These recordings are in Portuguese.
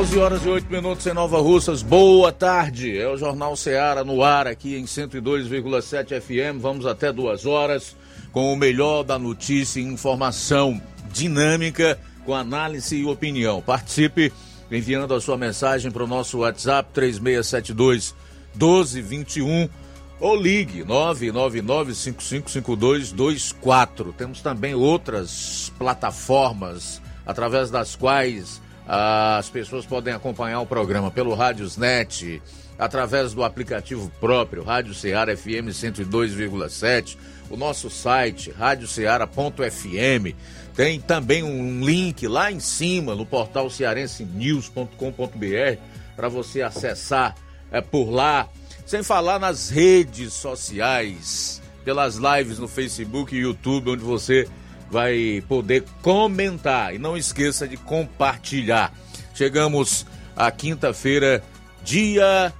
12 horas e 8 minutos em Nova Russas. Boa tarde. É o Jornal Ceará no ar aqui em 102,7 FM. Vamos até duas horas com o melhor da notícia e informação dinâmica com análise e opinião. Participe enviando a sua mensagem para o nosso WhatsApp 3672 1221 ou ligue 999555224. Temos também outras plataformas através das quais as pessoas podem acompanhar o programa pelo Rádiosnet, através do aplicativo próprio, Rádio Ceará FM 102,7, o nosso site, radioceara.fm. Tem também um link lá em cima no portal cearensenews.com.br para você acessar é, por lá, sem falar nas redes sociais, pelas lives no Facebook e YouTube, onde você vai poder comentar. E não esqueça de compartilhar. Chegamos à quinta-feira, dia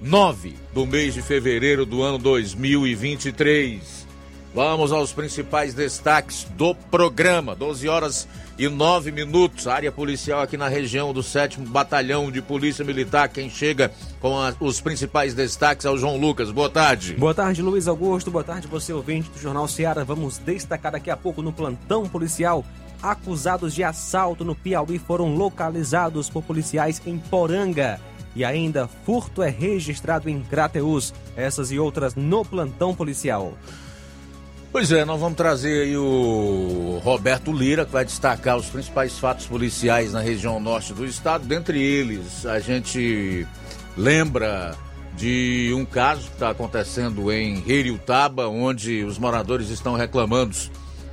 9 do mês de fevereiro do ano 2023. Vamos aos principais destaques do programa. 12 horas e 9 minutos. Área policial aqui na região do 7 Batalhão de Polícia Militar. Quem chega com a, os principais destaques é o João Lucas. Boa tarde. Boa tarde, Luiz Augusto. Boa tarde, você ouvinte do Jornal Seara. Vamos destacar daqui a pouco no plantão policial. Acusados de assalto no Piauí foram localizados por policiais em Poranga. E ainda, furto é registrado em Crateus. Essas e outras no plantão policial. Pois é, nós vamos trazer aí o Roberto Lira, que vai destacar os principais fatos policiais na região norte do estado. Dentre eles, a gente lembra de um caso que está acontecendo em Heriutaba, onde os moradores estão reclamando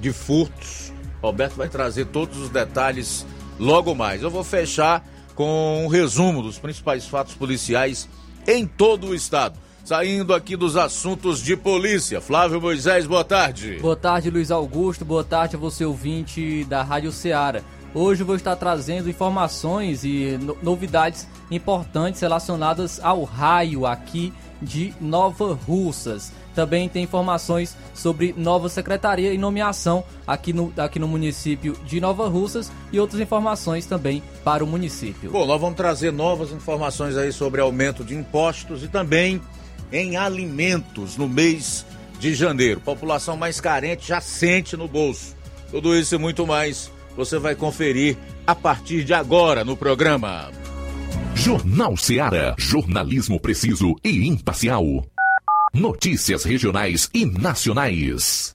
de furtos. Roberto vai trazer todos os detalhes logo mais. Eu vou fechar com um resumo dos principais fatos policiais em todo o estado. Saindo aqui dos assuntos de polícia. Flávio Moisés, boa tarde. Boa tarde, Luiz Augusto. Boa tarde a você, ouvinte da Rádio Ceará. Hoje eu vou estar trazendo informações e novidades importantes relacionadas ao raio aqui de Nova Russas. Também tem informações sobre nova secretaria e nomeação aqui no, aqui no município de Nova Russas e outras informações também para o município. Bom, nós vamos trazer novas informações aí sobre aumento de impostos e também em alimentos no mês de janeiro. População mais carente já sente no bolso. Tudo isso e muito mais você vai conferir a partir de agora no programa. Jornal Seara. Jornalismo preciso e imparcial. Notícias regionais e nacionais.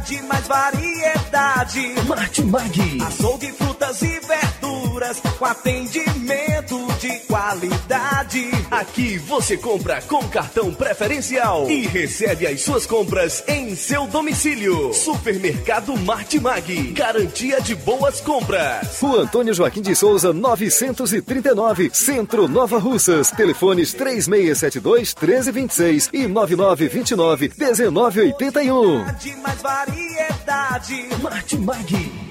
mais variedade. Martimag. Açougue, frutas e verduras com atendimento de qualidade. Aqui você compra com cartão preferencial e recebe as suas compras em seu domicílio. Supermercado Martimag. Garantia de boas compras. Rua Antônio Joaquim de Souza, 939, Centro Nova Russas. Telefones 3672 1326 e 9929 1981. Variedade. Martimag.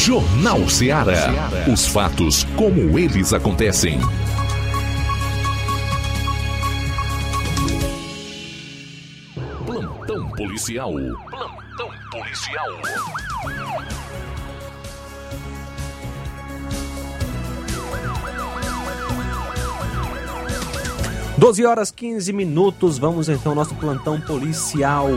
Jornal Ceará. Os fatos como eles acontecem. Plantão policial. Plantão policial. 12 horas 15 minutos, vamos então ao nosso plantão policial.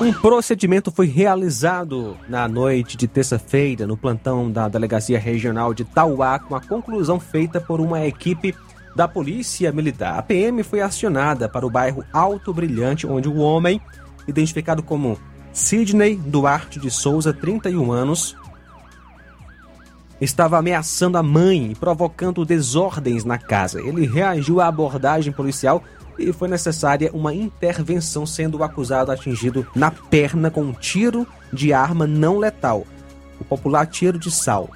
Um procedimento foi realizado na noite de terça-feira no plantão da Delegacia Regional de Tauá, com a conclusão feita por uma equipe da Polícia Militar. A PM foi acionada para o bairro Alto Brilhante, onde o homem, identificado como Sidney Duarte de Souza, 31 anos, estava ameaçando a mãe e provocando desordens na casa. Ele reagiu à abordagem policial e foi necessária uma intervenção, sendo o acusado atingido na perna com um tiro de arma não letal, o popular tiro de sal.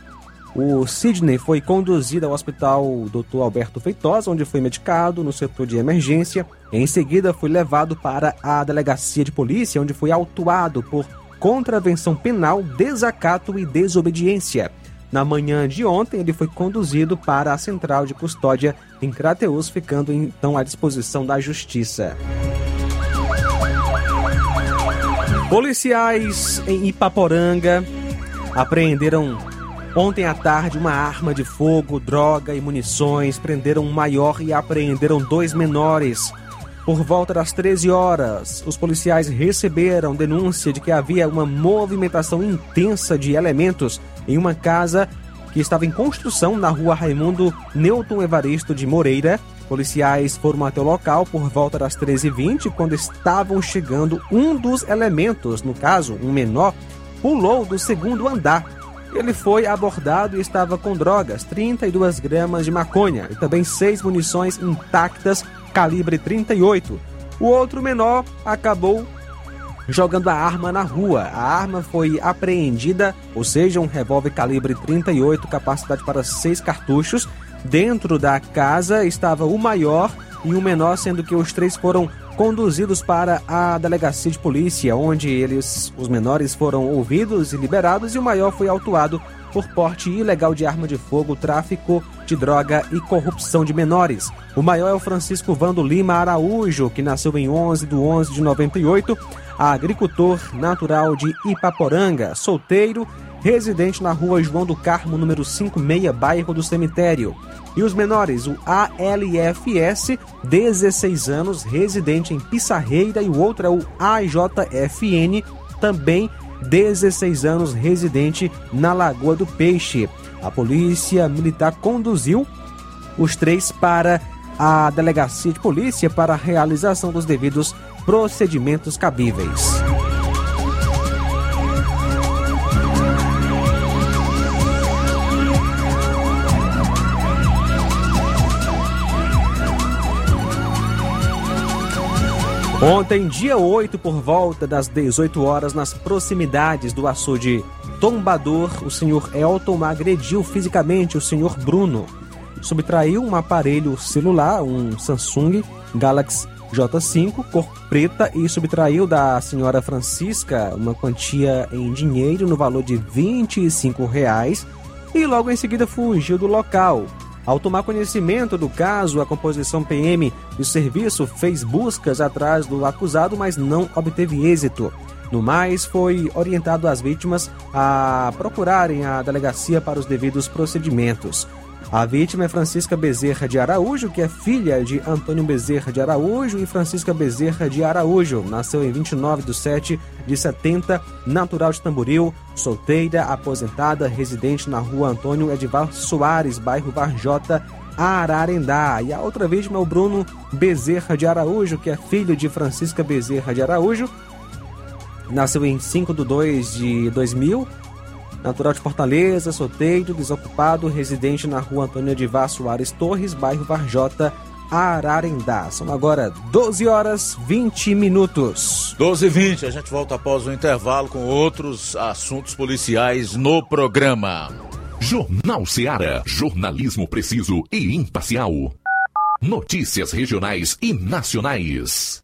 O Sidney foi conduzido ao hospital Dr. Alberto Feitosa, onde foi medicado no setor de emergência. Em seguida, foi levado para a delegacia de polícia, onde foi autuado por contravenção penal, desacato e desobediência. Na manhã de ontem, ele foi conduzido para a central de custódia em Crateus, ficando então à disposição da justiça. Policiais em Ipaporanga apreenderam ontem à tarde uma arma de fogo, droga e munições, prenderam um maior e apreenderam dois menores. Por volta das 13 horas, os policiais receberam denúncia de que havia uma movimentação intensa de elementos em uma casa que estava em construção na rua Raimundo Newton Evaristo de Moreira. Policiais foram até o local por volta das 13h20, quando estavam chegando, um dos elementos, no caso, um menor, pulou do segundo andar. Ele foi abordado e estava com drogas, 32 gramas de maconha e também seis munições intactas, calibre 38. O outro menor acabou jogando a arma na rua. A arma foi apreendida, ou seja, um revólver calibre 38, capacidade para seis cartuchos. Dentro da casa estava o maior e o menor, sendo que os três foram conduzidos para a delegacia de polícia, onde eles, os menores, foram ouvidos e liberados, e o maior foi autuado por porte ilegal de arma de fogo, tráfico de droga e corrupção de menores. O maior é o Francisco Vando Lima Araújo, que nasceu em 11 de 11 de 98. Agricultor natural de Ipaporanga, solteiro, residente na rua João do Carmo, número 56, bairro do Cemitério. E os menores, o ALFS, 16 anos, residente em Pissarreira, e o outro é o AJFN, também 16 anos, residente na Lagoa do Peixe. A polícia militar conduziu os três para a delegacia de polícia para a realização dos devidos procedimentos cabíveis. Ontem, dia 8, por volta das 18 horas, nas proximidades do açude Tombador, o senhor Elton agrediu fisicamente o senhor Bruno. Subtraiu um aparelho celular, um Samsung Galaxy J5, cor preta, e subtraiu da senhora Francisca uma quantia em dinheiro no valor de 25 reais, e logo em seguida fugiu do local. Ao tomar conhecimento do caso, a composição PM do serviço fez buscas atrás do acusado, mas não obteve êxito. No mais, foi orientado as vítimas a procurarem a delegacia para os devidos procedimentos. A vítima é Francisca Bezerra de Araújo, que é filha de Antônio Bezerra de Araújo e Francisca Bezerra de Araújo. Nasceu em 29 de 7 de 70, natural de Tamboril, solteira, aposentada, residente na rua Antônio Edivar Soares, bairro Varjota, Ararendá. E a outra vítima é o Bruno Bezerra de Araújo, que é filho de Francisca Bezerra de Araújo. Nasceu em 5 de 2 de 2000, natural de Fortaleza, solteiro, desocupado, residente na rua Antônio Edivar Soares Torres, bairro Varjota, Ararendá. São agora 12 horas 20 minutos. 12 e 20, a gente volta após o intervalo com outros assuntos policiais no programa. Jornal Seara. Jornalismo preciso e imparcial. Notícias regionais e nacionais.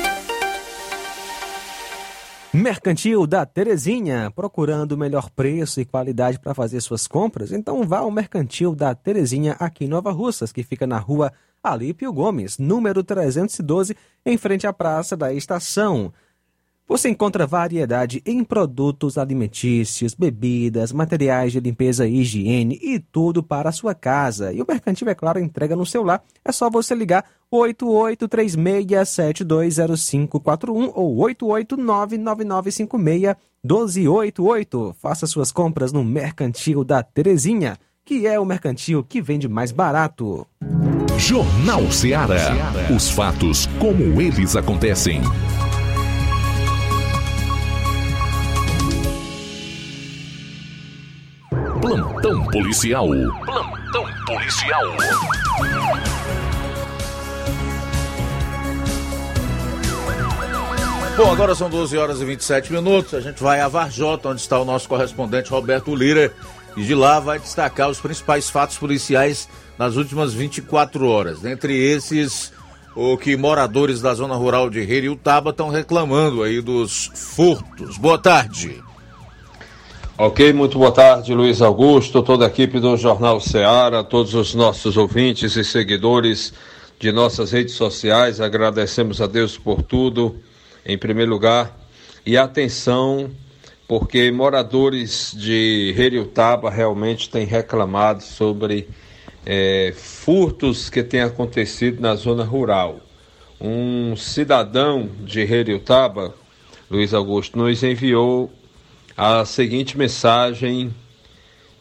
Mercantil da Terezinha, procurando o melhor preço e qualidade para fazer suas compras? Então vá ao Mercantil da Terezinha aqui em Nova Russas, que fica na rua Alípio Gomes, número 312, em frente à Praça da Estação. Você encontra variedade em produtos alimentícios, bebidas, materiais de limpeza e higiene e tudo para a sua casa. E o Mercantil, é claro, entrega no celular. É só você ligar 8836720541 ou 88999561288. Faça suas compras no Mercantil da Terezinha, que é o mercantil que vende mais barato. Jornal Ceará. Os fatos como eles acontecem. Plantão policial. Plantão policial. Bom, agora são 12 horas e 27 minutos. A gente vai a Varjota, onde está o nosso correspondente Roberto Lira. E de lá vai destacar os principais fatos policiais nas últimas 24 horas. Dentre esses, o que moradores da zona rural de Heriutaba estão reclamando aí dos furtos. Boa tarde. Ok, muito boa tarde, Luiz Augusto, toda a equipe do Jornal Ceará, todos os nossos ouvintes e seguidores de nossas redes sociais. Agradecemos a Deus por tudo, em primeiro lugar. E atenção, porque moradores de Heriutaba realmente têm reclamado sobre é, furtos que têm acontecido na zona rural. Um cidadão de Heriutaba, Luiz Augusto, nos enviou a seguinte mensagem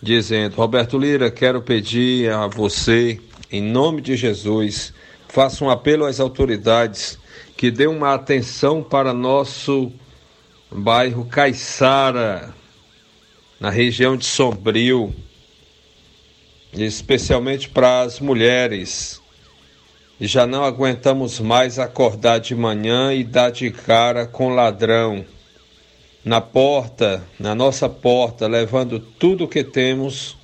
dizendo: Roberto Lira, quero pedir a você, em nome de Jesus, faça um apelo às autoridades que dê uma atenção para nosso bairro Caiçara, na região de Sombrio, especialmente para as mulheres. Já não aguentamos mais acordar de manhã e dar de cara com ladrão na porta, na nossa porta, levando tudo o que temos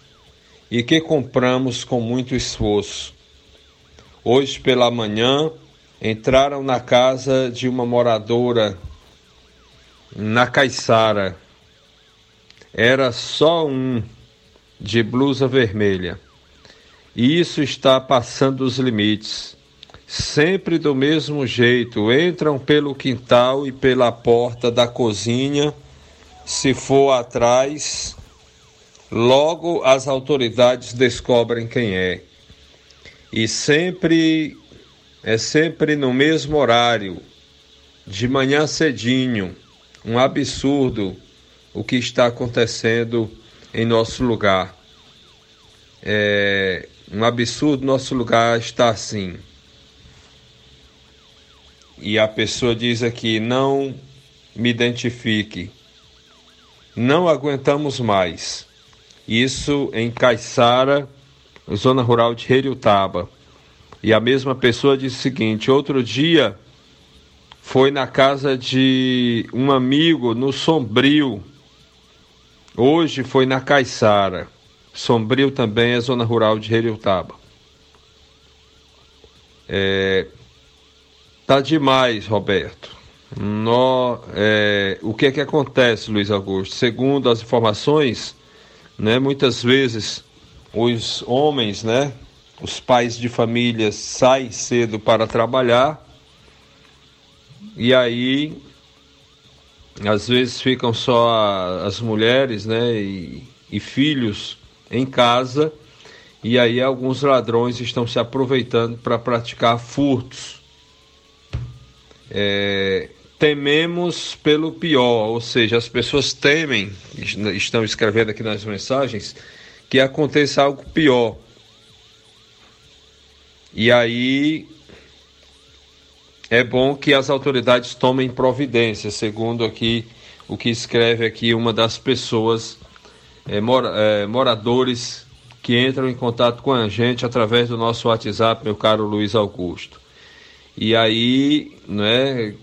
e que compramos com muito esforço. Hoje pela manhã entraram na casa de uma moradora na Caiçara. Era só um de blusa vermelha. E isso está passando os limites. Sempre do mesmo jeito, entram pelo quintal e pela porta da cozinha. Se for atrás, logo as autoridades descobrem quem é. E sempre é sempre no mesmo horário, de manhã cedinho. Um absurdo o que está acontecendo em nosso lugar. É um absurdo nosso lugar está assim. E a pessoa diz aqui: não me identifique. Não aguentamos mais. Isso em Caiçara, zona rural de Heriutaba. E a mesma pessoa diz o seguinte: outro dia foi na casa de um amigo no Sombrio. Hoje foi na Caiçara. Sombrio também é zona rural de Heriutaba. É, Tá demais, Roberto. No, é, o que é que acontece, Luiz Augusto? Segundo as informações, né, muitas vezes os homens, né, os pais de família saem cedo para trabalhar e aí às vezes ficam só as mulheres, né, e, e filhos em casa e aí alguns ladrões estão se aproveitando para praticar furtos é, tememos pelo pior, ou seja, as pessoas temem, estão escrevendo aqui nas mensagens, que aconteça algo pior. E aí é bom que as autoridades tomem providência, segundo aqui o que escreve aqui uma das pessoas é, mora, é, moradores que entram em contato com a gente através do nosso WhatsApp, meu caro Luiz Augusto. E aí, né,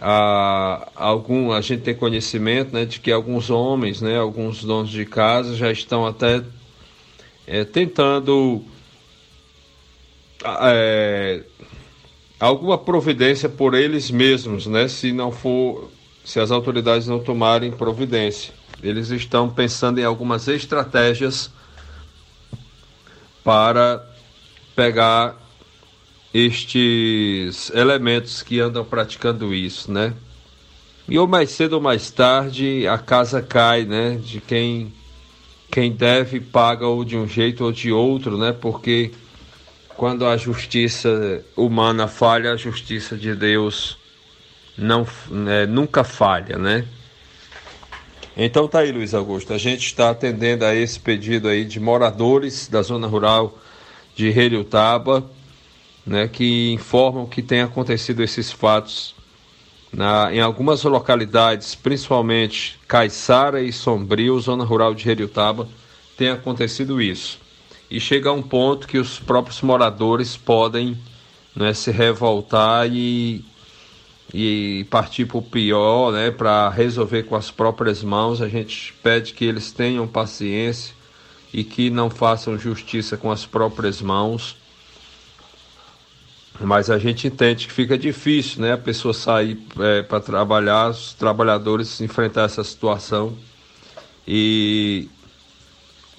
a, algum, a gente tem conhecimento né, de que alguns homens, né, alguns donos de casa já estão até é, tentando é, alguma providência por eles mesmos, né, se não for, se as autoridades não tomarem providência. Eles estão pensando em algumas estratégias para pegar estes elementos que andam praticando isso, né? E ou mais cedo ou mais tarde a casa cai, né? De quem quem deve paga ou de um jeito ou de outro, né? Porque quando a justiça humana falha, a justiça de Deus não né, nunca falha, né? Então tá aí, Luiz Augusto. A gente está atendendo a esse pedido aí de moradores da zona rural de Heliotaba né, que informam que tem acontecido esses fatos na, em algumas localidades, principalmente Caiçara e Sombrio, zona rural de Heriutaba, tem acontecido isso. E chega a um ponto que os próprios moradores podem né, se revoltar e, e partir para o pior, né, para resolver com as próprias mãos. A gente pede que eles tenham paciência e que não façam justiça com as próprias mãos mas a gente entende que fica difícil, né? A pessoa sair é, para trabalhar, os trabalhadores enfrentar essa situação e,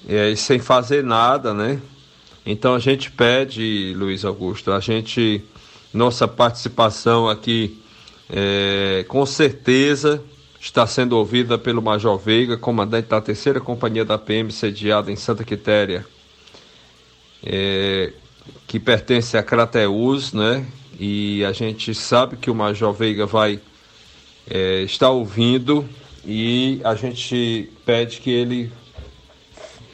é, sem fazer nada, né? Então a gente pede, Luiz Augusto, a gente, nossa participação aqui, é, com certeza está sendo ouvida pelo Major Veiga, comandante da terceira companhia da PM sediada em Santa Quitéria. É, que pertence a Crateus, né? E a gente sabe que o Major Veiga vai é, estar ouvindo e a gente pede que ele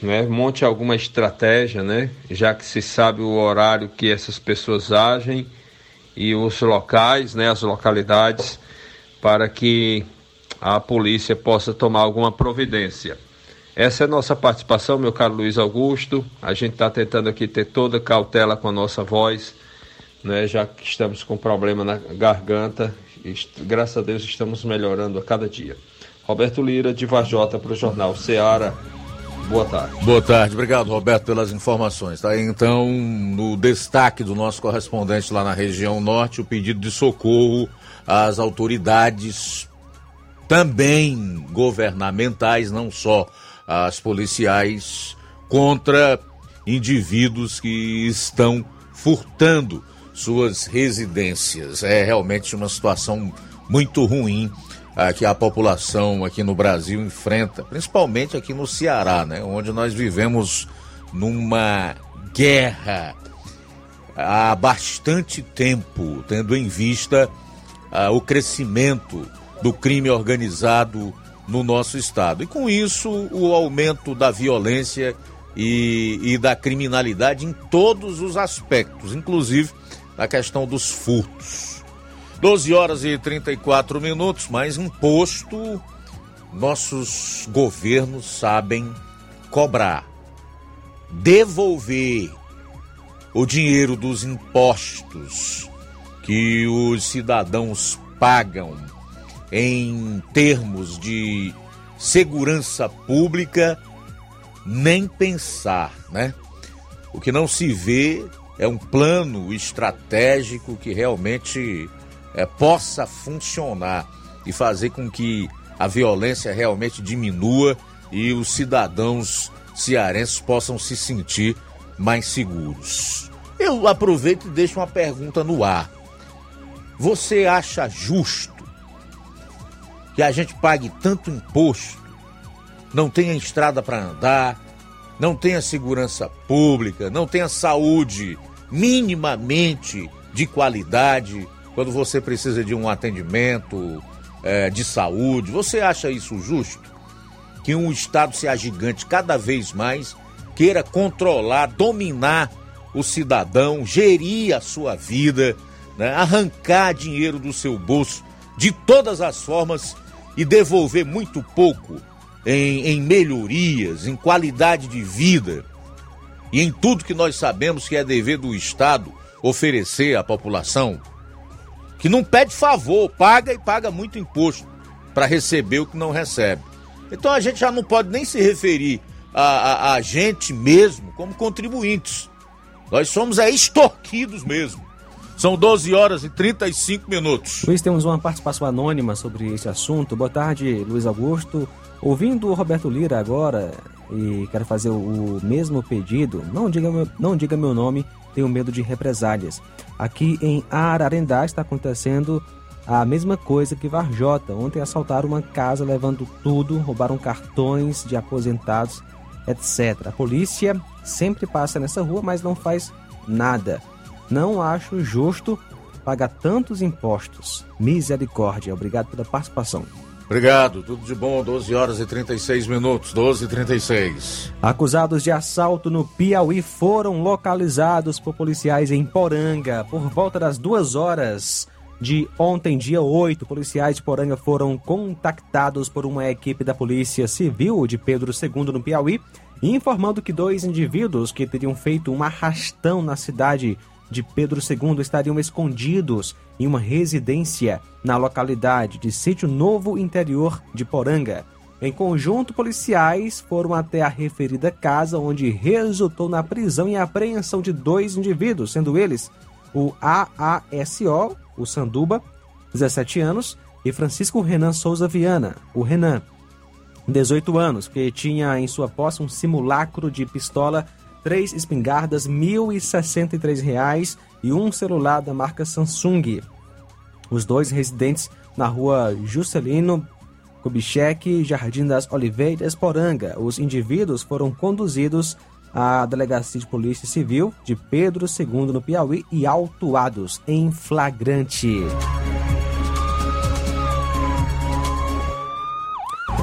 né, monte alguma estratégia, né? Já que se sabe o horário que essas pessoas agem e os locais, né? As localidades para que a polícia possa tomar alguma providência. Essa é a nossa participação, meu caro Luiz Augusto. A gente está tentando aqui ter toda cautela com a nossa voz, né, já que estamos com problema na garganta. Graças a Deus estamos melhorando a cada dia. Roberto Lira, de Vajota, para o Jornal Seara. Boa tarde. Boa tarde, obrigado Roberto pelas informações. Tá então no destaque do nosso correspondente lá na região norte o pedido de socorro às autoridades também governamentais, não só as policiais contra indivíduos que estão furtando suas residências. É realmente uma situação muito ruim ah, que a população aqui no Brasil enfrenta, principalmente aqui no Ceará, né, onde nós vivemos numa guerra há bastante tempo, tendo em vista ah, o crescimento do crime organizado no nosso estado. E com isso, o aumento da violência e, e da criminalidade em todos os aspectos, inclusive na questão dos furtos. 12 horas e 34 minutos, mais imposto nossos governos sabem cobrar. Devolver o dinheiro dos impostos que os cidadãos pagam em termos de segurança pública, nem pensar, né? O que não se vê é um plano estratégico que realmente é, possa funcionar e fazer com que a violência realmente diminua e os cidadãos cearenses possam se sentir mais seguros. Eu aproveito e deixo uma pergunta no ar. Você acha justo que a gente pague tanto imposto, não tenha estrada para andar, não tenha segurança pública, não tenha saúde minimamente de qualidade quando você precisa de um atendimento é, de saúde? Você acha isso justo? Que um Estado se agigante cada vez mais, queira controlar, dominar o cidadão, gerir a sua vida, né? arrancar dinheiro do seu bolso de todas as formas e devolver muito pouco em, em melhorias, em qualidade de vida e em tudo que nós sabemos que é dever do Estado oferecer à população, que não pede favor, paga e paga muito imposto para receber o que não recebe. Então a gente já não pode nem se referir a, a, a gente mesmo como contribuintes. Nós somos é, extorquidos mesmo. São 12 horas e 35 minutos. Luiz, temos uma participação anônima sobre esse assunto. Boa tarde, Luiz Augusto. Ouvindo o Roberto Lira agora e quero fazer o mesmo pedido, não diga meu, não diga meu nome, tenho medo de represálias. Aqui em Ararendá está acontecendo a mesma coisa que Varjota. Ontem assaltaram uma casa levando tudo, roubaram cartões de aposentados, etc. A polícia sempre passa nessa rua, mas não faz nada. Não acho justo pagar tantos impostos. Misericórdia. Obrigado pela participação. Obrigado, tudo de bom, 12 horas e 36 minutos, 12 e 36. Acusados de assalto no Piauí foram localizados por policiais em Poranga por volta das duas horas de ontem, dia 8. Policiais de Poranga foram contactados por uma equipe da Polícia Civil de Pedro II no Piauí, informando que dois indivíduos que teriam feito um arrastão na cidade de Pedro II estariam escondidos em uma residência na localidade de Sítio Novo Interior de Poranga. Em conjunto, policiais foram até a referida casa, onde resultou na prisão e apreensão de dois indivíduos, sendo eles o AASO, o Sanduba, 17 anos, e Francisco Renan Souza Viana, o Renan, 18 anos, que tinha em sua posse um simulacro de pistola três espingardas, R$ 1.063 e um celular da marca Samsung. Os dois residentes na rua Juscelino Kubitschek, Jardim das Oliveiras, Poranga. Os indivíduos foram conduzidos à Delegacia de Polícia Civil de Pedro II, no Piauí, e autuados em flagrante.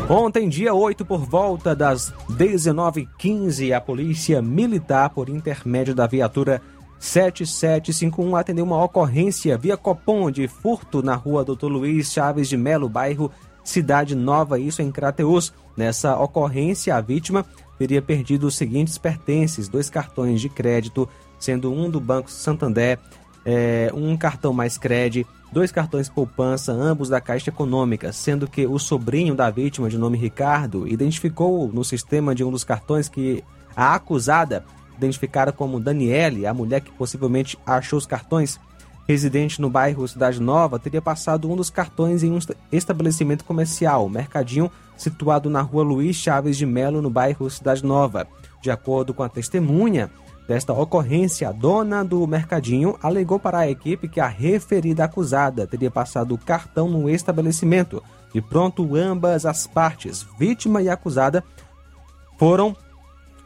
Ontem, dia 8, por volta das 19h15, a Polícia Militar, por intermédio da viatura 7751, atendeu uma ocorrência via Copom de furto na rua Doutor Luiz Chaves de Melo, bairro Cidade Nova, isso em Crateus. Nessa ocorrência, a vítima teria perdido os seguintes pertences: dois cartões de crédito, sendo um do Banco Santander, é, um cartão mais crédito dois cartões poupança, ambos da Caixa Econômica, sendo que o sobrinho da vítima, de nome Ricardo, identificou no sistema de um dos cartões que a acusada, identificada como Daniele, a mulher que possivelmente achou os cartões, residente no bairro Cidade Nova, teria passado um dos cartões em um estabelecimento comercial, Mercadinho, situado na rua Luiz Chaves de Melo, no bairro Cidade Nova. De acordo com a testemunha, desta ocorrência, a dona do mercadinho alegou para a equipe que a referida acusada teria passado o cartão no estabelecimento. De pronto, ambas as partes, vítima e acusada, foram,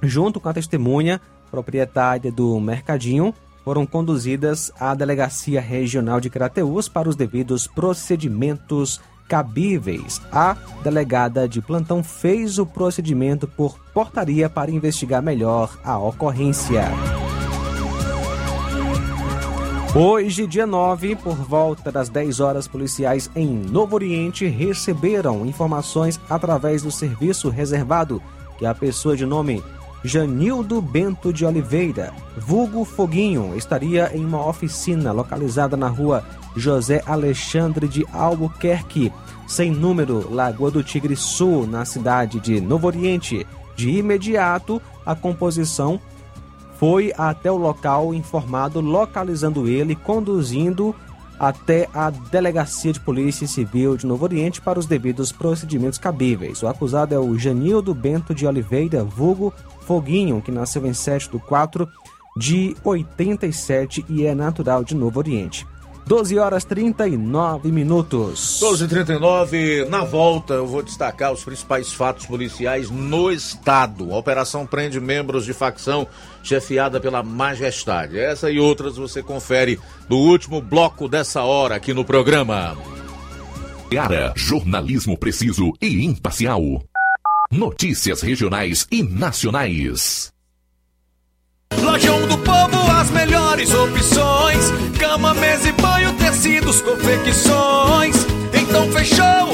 junto com a testemunha, proprietária do mercadinho, foram conduzidas à Delegacia Regional de Crateús para os devidos procedimentos cabíveis. A delegada de plantão fez o procedimento por portaria para investigar melhor a ocorrência. Hoje, dia 9, por volta das 10 horas, policiais em Novo Oriente receberam informações através do serviço reservado que a pessoa de nome Janildo Bento de Oliveira, vulgo Foguinho, estaria em uma oficina localizada na rua José Alexandre de Albuquerque, sem número, Lagoa do Tigre Sul, na cidade de Novo Oriente. De imediato, a composição foi até o local informado, localizando ele, conduzindo até a Delegacia de Polícia Civil de Novo Oriente para os devidos procedimentos cabíveis. O acusado é o Janildo Bento de Oliveira, vulgo Foguinho, que nasceu em 7 de 4 de 87 e é natural de Novo Oriente. 12 horas 39 minutos. 12 h 39 na volta eu vou destacar os principais fatos policiais no estado. A operação prende membros de facção chefiada pela Majestade. Essa e outras você confere no último bloco dessa hora aqui no programa. Ara, jornalismo preciso e imparcial. Notícias regionais e nacionais. Lojão do Povo, as melhores opções: cama, mesa e banho, tecidos, confecções. Então fechou,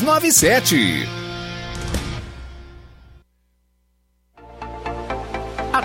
6297.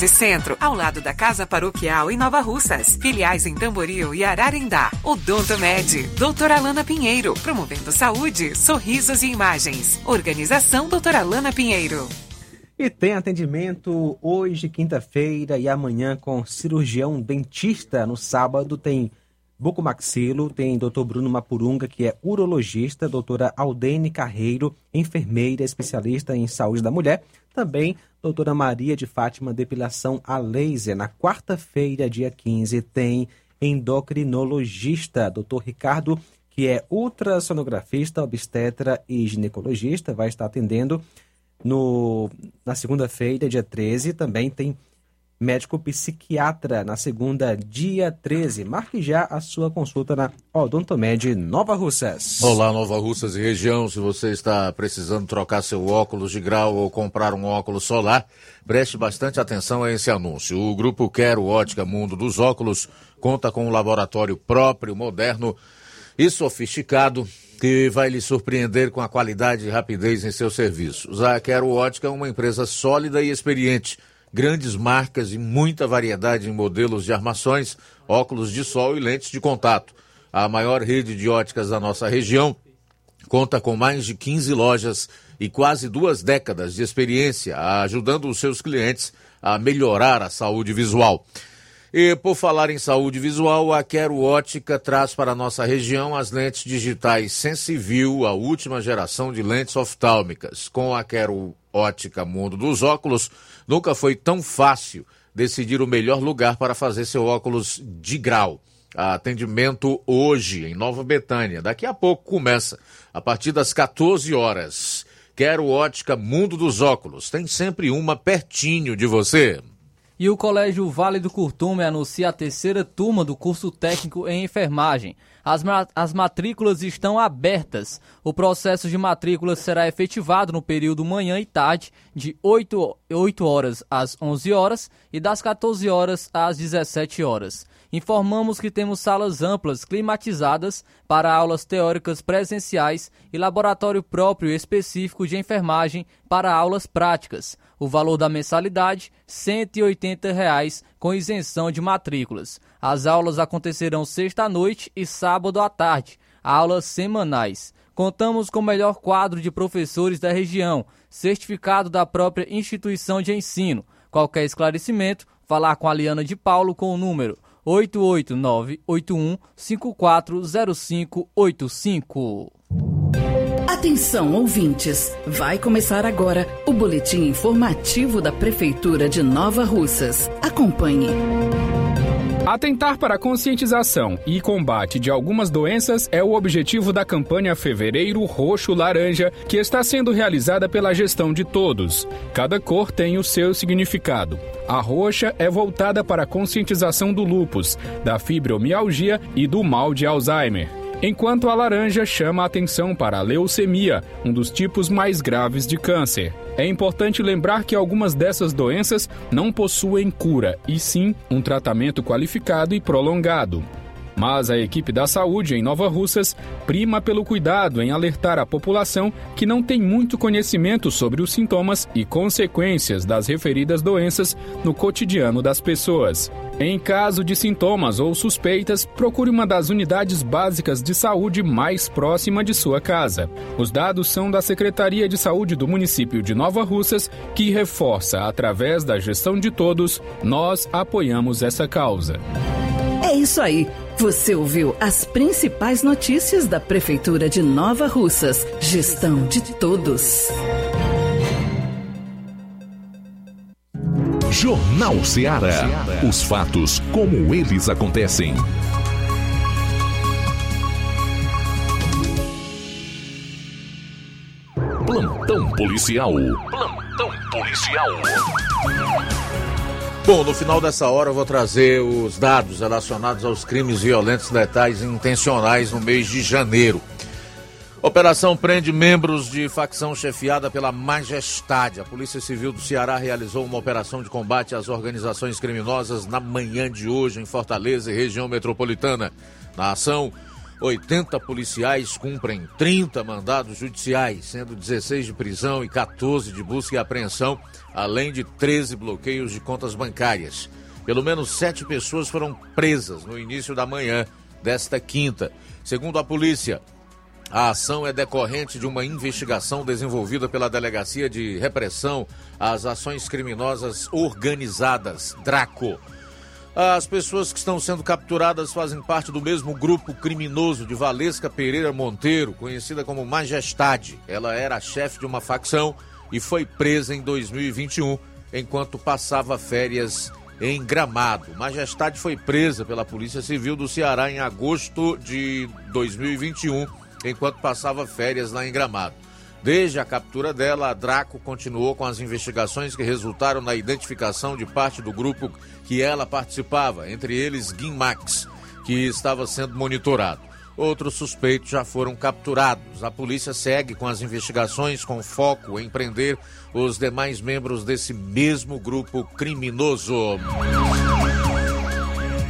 Centro, ao lado da Casa Paroquial em Nova Russas. Filiais em Tamboril e Ararendá. Odonto Med, doutora Alana Pinheiro, promovendo saúde, sorrisos e imagens. Organização doutora Alana Pinheiro. E tem atendimento hoje, quinta-feira, e amanhã com cirurgião dentista. No sábado tem bucomaxilo, tem Dr. Bruno Mapurunga, que é urologista, doutora Aldene Carreiro, enfermeira especialista em saúde da mulher. Também doutora Maria de Fátima, depilação a laser. Na quarta-feira, dia 15, tem endocrinologista, doutor Ricardo, que é ultrassonografista, obstetra e ginecologista, vai estar atendendo no, na segunda-feira, dia 13. Também tem médico psiquiatra na segunda, dia 13. Marque já a sua consulta na Odontomed Nova Russas. Olá, Nova Russas e região. Se você está precisando trocar seu óculos de grau ou comprar um óculos solar, preste bastante atenção a esse anúncio. O grupo Quero Ótica Mundo dos Óculos conta com um laboratório próprio, moderno e sofisticado que vai lhe surpreender com a qualidade e rapidez em seus serviços. A Quero Ótica é uma empresa sólida e experiente grandes marcas e muita variedade em modelos de armações, óculos de sol e lentes de contato. A maior rede de óticas da nossa região conta com mais de 15 lojas e quase duas décadas de experiência, ajudando os seus clientes a melhorar a saúde visual. E por falar em saúde visual, a Quero Ótica traz para a nossa região as lentes digitais Sensiview, a última geração de lentes oftálmicas. Com a Quero Ótica Mundo dos Óculos, nunca foi tão fácil decidir o melhor lugar para fazer seu óculos de grau. Atendimento hoje em Nova Betânia. Daqui a pouco começa, a partir das 14 horas. Quero Ótica Mundo dos Óculos. Tem sempre uma pertinho de você. E o Colégio Vale do Curtume anuncia a terceira turma do curso técnico em enfermagem. As, ma as matrículas estão abertas. O processo de matrícula será efetivado no período manhã e tarde, de 8, 8 horas às 11 horas e das 14 horas às 17 horas. Informamos que temos salas amplas climatizadas para aulas teóricas presenciais e laboratório próprio específico de enfermagem para aulas práticas. O valor da mensalidade, 180 reais, com isenção de matrículas. As aulas acontecerão sexta noite e sábado à tarde, aulas semanais. Contamos com o melhor quadro de professores da região, certificado da própria instituição de ensino. Qualquer esclarecimento, falar com a Liana de Paulo com o número 889-81540585. Atenção, ouvintes! Vai começar agora o boletim informativo da Prefeitura de Nova Russas. Acompanhe. Atentar para a conscientização e combate de algumas doenças é o objetivo da campanha Fevereiro Roxo Laranja, que está sendo realizada pela gestão de todos. Cada cor tem o seu significado. A roxa é voltada para a conscientização do lupus, da fibromialgia e do mal de Alzheimer. Enquanto a laranja chama a atenção para a leucemia, um dos tipos mais graves de câncer. É importante lembrar que algumas dessas doenças não possuem cura, e sim um tratamento qualificado e prolongado. Mas a equipe da saúde em Nova Russas prima pelo cuidado em alertar a população que não tem muito conhecimento sobre os sintomas e consequências das referidas doenças no cotidiano das pessoas. Em caso de sintomas ou suspeitas, procure uma das unidades básicas de saúde mais próxima de sua casa. Os dados são da Secretaria de Saúde do município de Nova Russas, que reforça, através da gestão de todos, nós apoiamos essa causa. É isso aí. Você ouviu as principais notícias da Prefeitura de Nova Russas. Gestão de todos. Jornal Ceará. Os fatos como eles acontecem. Plantão policial. Plantão policial. Bom, no final dessa hora eu vou trazer os dados relacionados aos crimes violentos, letais e intencionais no mês de janeiro. Operação prende membros de facção chefiada pela Majestade. A Polícia Civil do Ceará realizou uma operação de combate às organizações criminosas na manhã de hoje em Fortaleza e região metropolitana. Na ação, 80 policiais cumprem 30 mandados judiciais, sendo 16 de prisão e 14 de busca e apreensão, além de 13 bloqueios de contas bancárias. Pelo menos sete pessoas foram presas no início da manhã desta quinta. Segundo a polícia, a ação é decorrente de uma investigação desenvolvida pela Delegacia de Repressão às Ações Criminosas Organizadas, DRACO. As pessoas que estão sendo capturadas fazem parte do mesmo grupo criminoso de Valesca Pereira Monteiro, conhecida como Majestade. Ela era chefe de uma facção e foi presa em 2021 enquanto passava férias em Gramado. Majestade foi presa pela Polícia Civil do Ceará em agosto de 2021 enquanto passava férias lá em Gramado. Desde a captura dela, a Draco continuou com as investigações que resultaram na identificação de parte do grupo que ela participava, entre eles Guimax, que estava sendo monitorado. Outros suspeitos já foram capturados. A polícia segue com as investigações com foco em prender os demais membros desse mesmo grupo criminoso.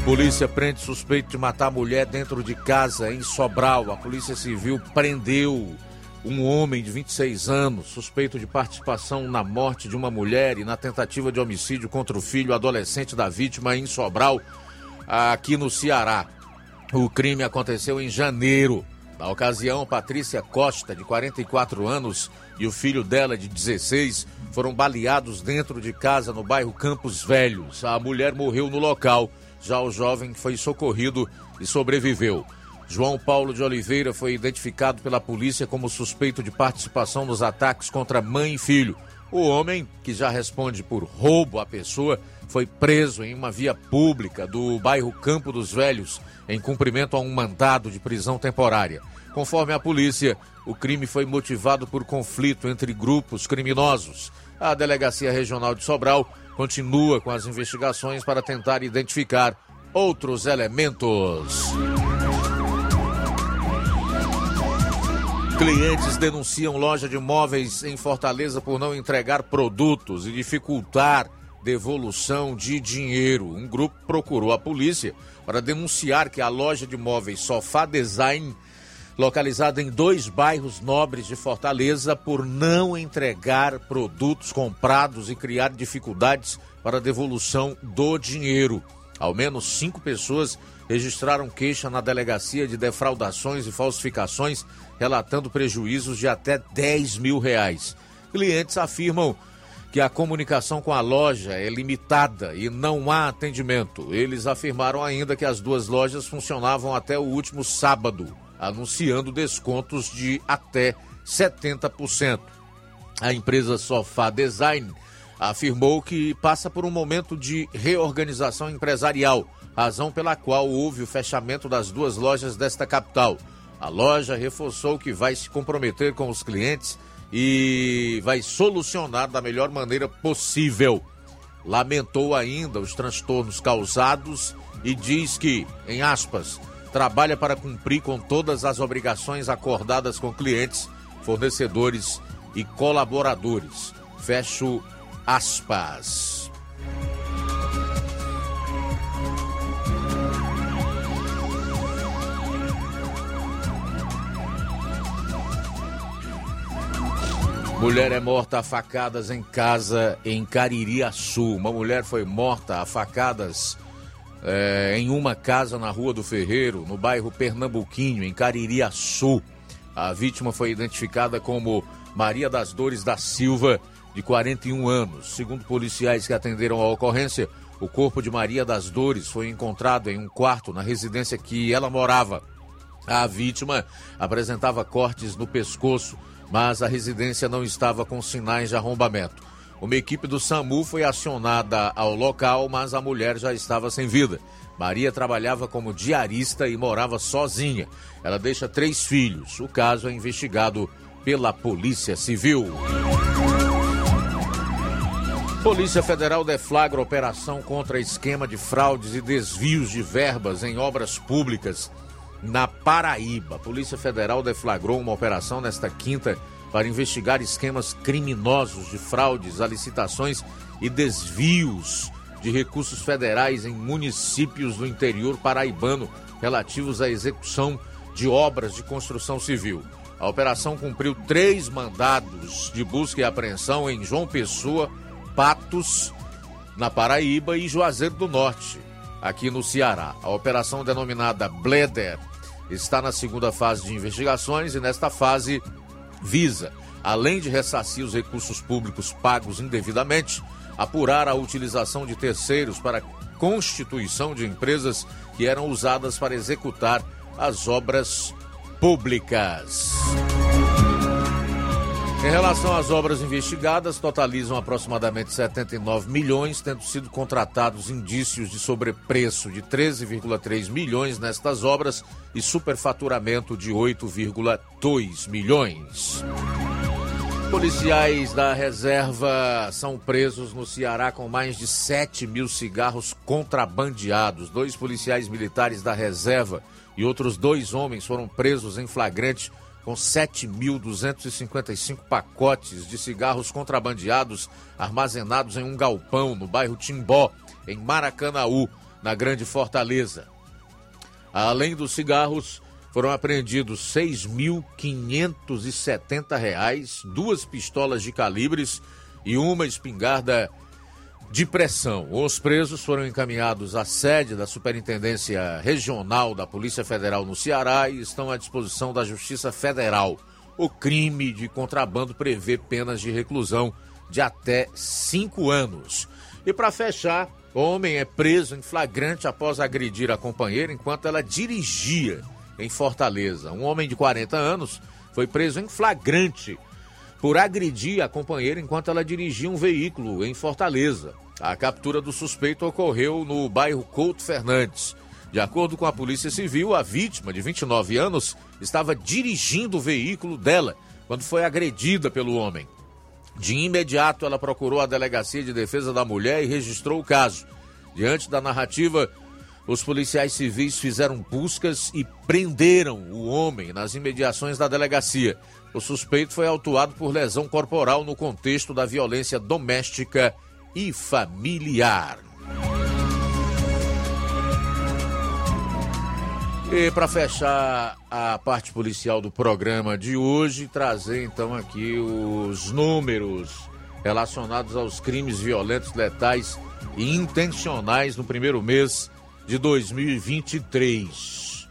Polícia prende suspeito de matar mulher dentro de casa em Sobral. A Polícia Civil prendeu um homem de 26 anos, suspeito de participação na morte de uma mulher e na tentativa de homicídio contra o filho adolescente da vítima em Sobral, aqui no Ceará. O crime aconteceu em janeiro. Na ocasião, Patrícia Costa, de 44 anos, e o filho dela, de 16, foram baleados dentro de casa no bairro Campos Velhos. A mulher morreu no local, já o jovem foi socorrido e sobreviveu. João Paulo de Oliveira foi identificado pela polícia como suspeito de participação nos ataques contra mãe e filho. O homem, que já responde por roubo à pessoa, foi preso em uma via pública do bairro Campo dos Velhos, em cumprimento a um mandado de prisão temporária. Conforme a polícia, o crime foi motivado por conflito entre grupos criminosos. A Delegacia Regional de Sobral continua com as investigações para tentar identificar outros elementos. Clientes denunciam loja de móveis em Fortaleza por não entregar produtos e dificultar devolução de dinheiro. Um grupo procurou a polícia para denunciar que a loja de móveis Sofá Design, localizada em dois bairros nobres de Fortaleza, por não entregar produtos comprados e criar dificuldades para devolução do dinheiro. Ao menos cinco pessoas registraram queixa na delegacia de defraudações e falsificações relatando prejuízos de até 10 mil reais. Clientes afirmam que a comunicação com a loja é limitada e não há atendimento. Eles afirmaram ainda que as duas lojas funcionavam até o último sábado, anunciando descontos de até 70%. A empresa Sofá Design afirmou que passa por um momento de reorganização empresarial, razão pela qual houve o fechamento das duas lojas desta capital. A loja reforçou que vai se comprometer com os clientes e vai solucionar da melhor maneira possível. Lamentou ainda os transtornos causados e diz que, em aspas, trabalha para cumprir com todas as obrigações acordadas com clientes, fornecedores e colaboradores. Fecho aspas. Mulher é morta a facadas em casa em Caririaçu. Uma mulher foi morta a facadas é, em uma casa na Rua do Ferreiro, no bairro Pernambuquinho, em Caririaçu. A vítima foi identificada como Maria das Dores da Silva, de 41 anos. Segundo policiais que atenderam a ocorrência, O corpo de Maria das Dores foi encontrado em um quarto na residência que ela morava. A vítima apresentava cortes no pescoço, mas a residência não estava com sinais de arrombamento. Uma equipe do SAMU foi acionada ao local, mas a mulher já estava sem vida. Maria trabalhava como diarista e morava sozinha. Ela deixa três filhos. O caso é investigado pela Polícia Civil. Polícia Federal deflagra operação contra esquema de fraudes e desvios de verbas em obras públicas na Paraíba. A Polícia Federal deflagrou uma operação nesta quinta para investigar esquemas criminosos de fraudes a licitações e desvios de recursos federais em municípios do interior paraibano relativos à execução de obras de construção civil. A operação cumpriu três mandados de busca e apreensão em João Pessoa, Patos, na Paraíba e Juazeiro do Norte, aqui no Ceará. A operação denominada Bleder está na segunda fase de investigações e nesta fase visa, além de ressarcir os recursos públicos pagos indevidamente, apurar a utilização de terceiros para constituição de empresas que eram usadas para executar as obras públicas. Em relação às obras investigadas, totalizam aproximadamente 79 milhões, tendo sido contratados indícios de sobrepreço de 13,3 milhões nestas obras e superfaturamento de 8,2 milhões. Policiais da reserva são presos no Ceará com mais de 7 mil cigarros contrabandeados. Dois policiais militares da reserva e outros dois homens foram presos em flagrante com 7.255 pacotes de cigarros contrabandeados armazenados em um galpão no bairro Timbó, em Maracanaú, na Grande Fortaleza. Além dos cigarros, foram apreendidos R$ 6.570, duas pistolas de calibres e uma espingarda de pressão. Os presos foram encaminhados à sede da Superintendência Regional da Polícia Federal no Ceará e estão à disposição da Justiça Federal. O crime de contrabando prevê penas de reclusão de até cinco anos. E para fechar, homem é preso em flagrante após agredir a companheira enquanto ela dirigia em Fortaleza. Um homem de 40 anos foi preso em flagrante por agredir a companheira enquanto ela dirigia um veículo em Fortaleza. A captura do suspeito ocorreu no bairro Couto Fernandes. De acordo com a Polícia Civil, a vítima, de 29 anos, estava dirigindo o veículo dela quando foi agredida pelo homem. De imediato, ela procurou a Delegacia de Defesa da Mulher e registrou o caso. Diante da narrativa, os policiais civis fizeram buscas e prenderam o homem nas imediações da delegacia. O suspeito foi autuado por lesão corporal no contexto da violência doméstica e familiar. E para fechar a parte policial do programa de hoje, trazer então aqui os números relacionados aos crimes violentos, letais e intencionais no primeiro mês de 2023.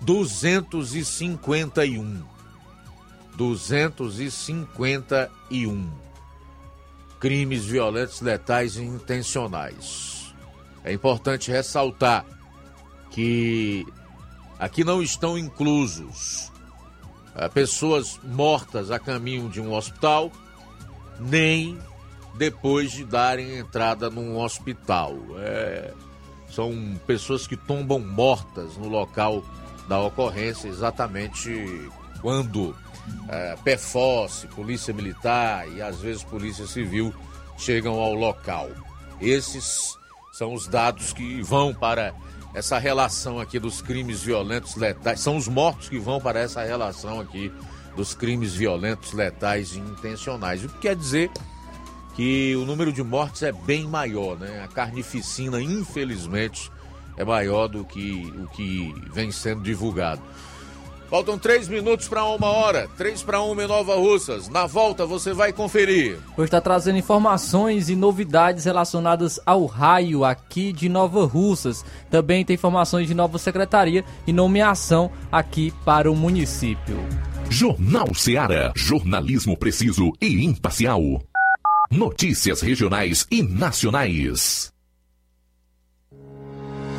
251. 251 crimes violentos, letais e intencionais. É importante ressaltar que aqui não estão inclusos eh, pessoas mortas a caminho de um hospital, nem depois de darem entrada num hospital. É, são pessoas que tombam mortas no local da ocorrência, exatamente quando é, PFOS, Polícia Militar e às vezes Polícia Civil chegam ao local. Esses são os dados que vão para essa relação aqui dos crimes violentos letais. São os mortos que vão para essa relação aqui dos crimes violentos letais e intencionais. O que quer dizer que o número de mortes é bem maior, né? A carnificina, infelizmente, é maior do que o que vem sendo divulgado. Faltam três minutos para uma hora, três para uma em Nova Russas. Na volta você vai conferir. Hoje está trazendo informações e novidades relacionadas ao raio aqui de Nova Russas. Também tem informações de nova secretaria e nomeação aqui para o município. Jornal Seara. Jornalismo preciso e imparcial. Notícias regionais e nacionais.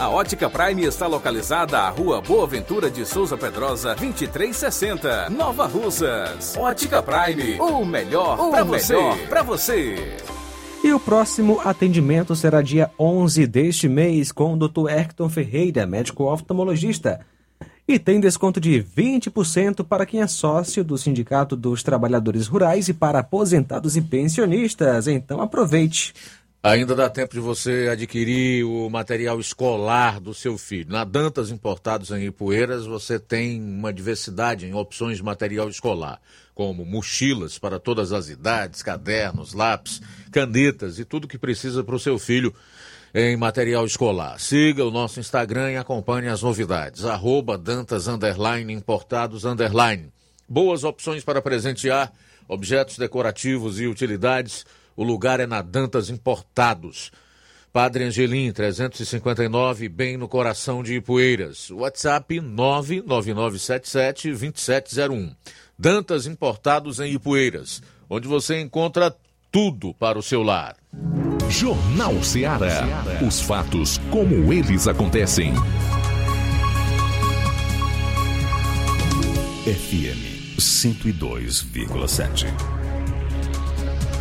A Ótica Prime está localizada à Rua Boa Ventura de Souza Pedrosa, 2360, Nova Russas. Ótica Prime, o melhor para você. Pra você. E o próximo atendimento será dia 11 deste mês com o Dr. Erkton Ferreira, médico oftalmologista. E tem desconto de 20% para quem é sócio do Sindicato dos Trabalhadores Rurais e para aposentados e pensionistas. Então aproveite. Ainda dá tempo de você adquirir o material escolar do seu filho. Na Dantas Importados em Ipueiras, você tem uma diversidade em opções de material escolar, como mochilas para todas as idades, cadernos, lápis, canetas e tudo que precisa para o seu filho em material escolar. Siga o nosso Instagram e acompanhe as novidades. Arroba Dantas Underline Importados Underline. Boas opções para presentear, objetos decorativos e utilidades o lugar é na Dantas Importados. Padre Angelim, 359, bem no coração de Ipueiras. WhatsApp 99977-2701. Dantas Importados em Ipueiras, onde você encontra tudo para o seu lar. Jornal Ceará. Os fatos como eles acontecem. FM 102,7.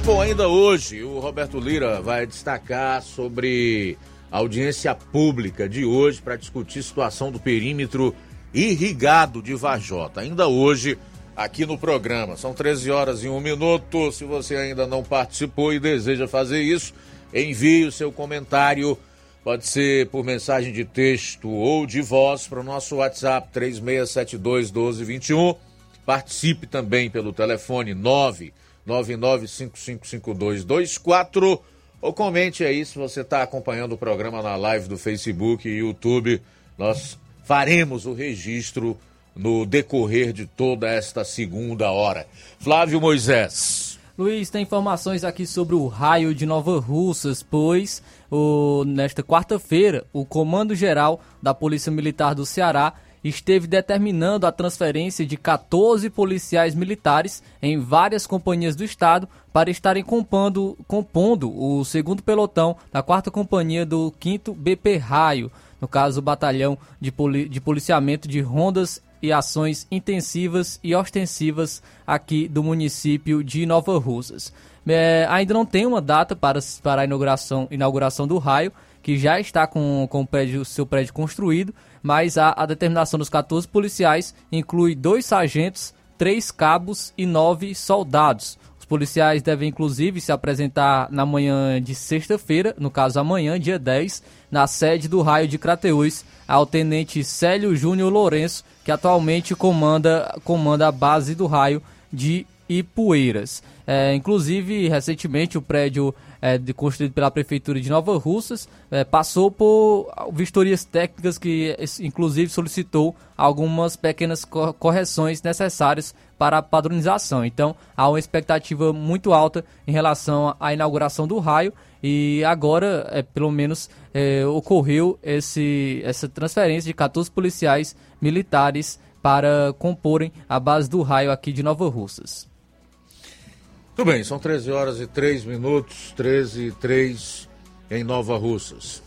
Bom, ainda hoje o Roberto Lira vai destacar sobre a audiência pública de hoje para discutir a situação do perímetro irrigado de Vajota. Ainda hoje, aqui no programa. São 13 horas e um minuto. Se você ainda não participou e deseja fazer isso, envie o seu comentário. Pode ser por mensagem de texto ou de voz para o nosso WhatsApp 3672 1221. Participe também pelo telefone 9 99555224 ou comente aí se você está acompanhando o programa na live do Facebook e YouTube. Nós faremos o registro no decorrer de toda esta segunda hora. Flávio Moisés. Luiz, tem informações aqui sobre o raio de Nova Russas, pois o, nesta quarta-feira o Comando Geral da Polícia Militar do Ceará esteve determinando a transferência de 14 policiais militares em várias companhias do Estado para estarem compondo, compondo o segundo pelotão da quarta companhia do 5 BP Raio, no caso o batalhão de, poli de policiamento de rondas e ações intensivas e ostensivas aqui do município de Nova Russas. É, ainda não tem uma data para, para a inauguração, inauguração do raio, que já está com, com o prédio, seu prédio construído, mas a, a determinação dos 14 policiais inclui dois sargentos, três cabos e nove soldados. Os policiais devem, inclusive, se apresentar na manhã de sexta-feira, no caso amanhã, dia 10, na sede do raio de Crateús, ao tenente Célio Júnior Lourenço, que atualmente comanda, comanda a base do raio de Ipueiras. É, inclusive, recentemente, o prédio é, de, construído pela Prefeitura de Nova Russas é, passou por vistorias técnicas que, inclusive, solicitou algumas pequenas correções necessárias para a padronização. Então, há uma expectativa muito alta em relação à inauguração do raio e agora, é, pelo menos, é, ocorreu esse, essa transferência de 14 policiais militares para comporem a base do raio aqui de Nova Russas. Tudo bem, são 13 horas e 3 minutos, 13 e 3 em Nova Russas.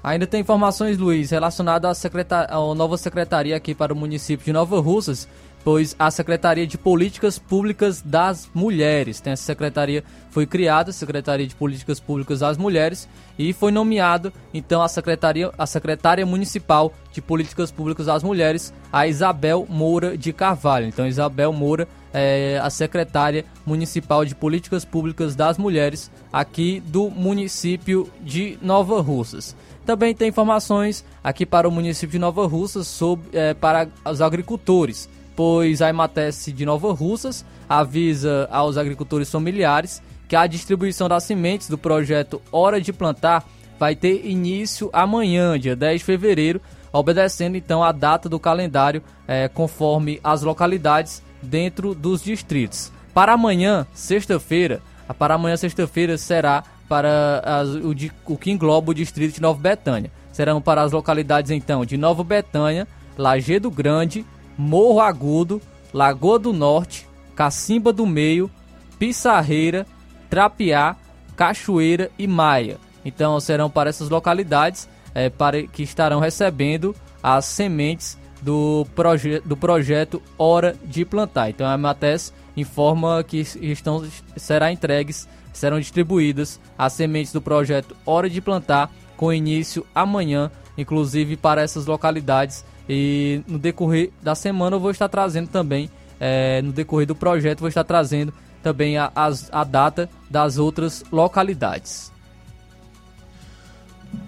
Ainda tem informações, Luiz, relacionadas à, à nova secretaria aqui para o município de Nova Russas, pois a Secretaria de Políticas Públicas das Mulheres. Tem essa secretaria foi criada, Secretaria de Políticas Públicas das Mulheres, e foi nomeado então a secretaria a secretária municipal de Políticas Públicas das Mulheres, a Isabel Moura de Carvalho. Então Isabel Moura é a secretária municipal de Políticas Públicas das Mulheres aqui do município de Nova Russas. Também tem informações aqui para o município de Nova Russas sobre, é, para os agricultores pois a Emates de Nova Russas avisa aos agricultores familiares que a distribuição das sementes do projeto Hora de Plantar vai ter início amanhã, dia 10 de fevereiro, obedecendo então a data do calendário é, conforme as localidades dentro dos distritos. Para amanhã, sexta-feira, para amanhã, sexta-feira, será para as, o, o que engloba o distrito de Nova Betânia. Serão para as localidades então de Nova Betânia, Lagedo Grande, Morro Agudo, Lagoa do Norte, Cacimba do Meio, Pissarreira, Trapiá, Cachoeira e Maia. Então serão para essas localidades é, para, que estarão recebendo as sementes do, proje do projeto Hora de Plantar. Então a Mates informa que estão, será entregues, serão distribuídas as sementes do projeto Hora de Plantar com início amanhã, inclusive para essas localidades e no decorrer da semana eu vou estar trazendo também, é, no decorrer do projeto, vou estar trazendo também a, a, a data das outras localidades.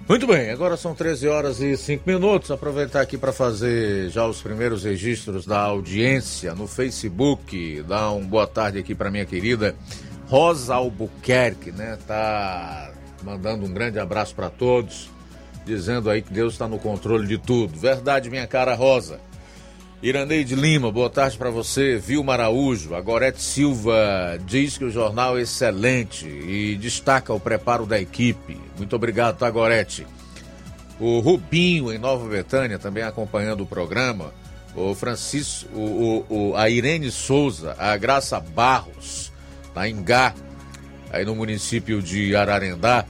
Muito bem, agora são 13 horas e 5 minutos. Aproveitar aqui para fazer já os primeiros registros da audiência no Facebook. Dar uma boa tarde aqui para minha querida Rosa Albuquerque, né? Tá mandando um grande abraço para todos dizendo aí que Deus está no controle de tudo. Verdade, minha cara rosa. Iraneide Lima, boa tarde para você. Vilma Araújo, a Gorete Silva diz que o jornal é excelente e destaca o preparo da equipe. Muito obrigado, tá, Gorete? O Rubinho, em Nova Betânia, também acompanhando o programa. O Francisco, o, o, a Irene Souza, a Graça Barros, na Ingá, aí no município de Ararendá.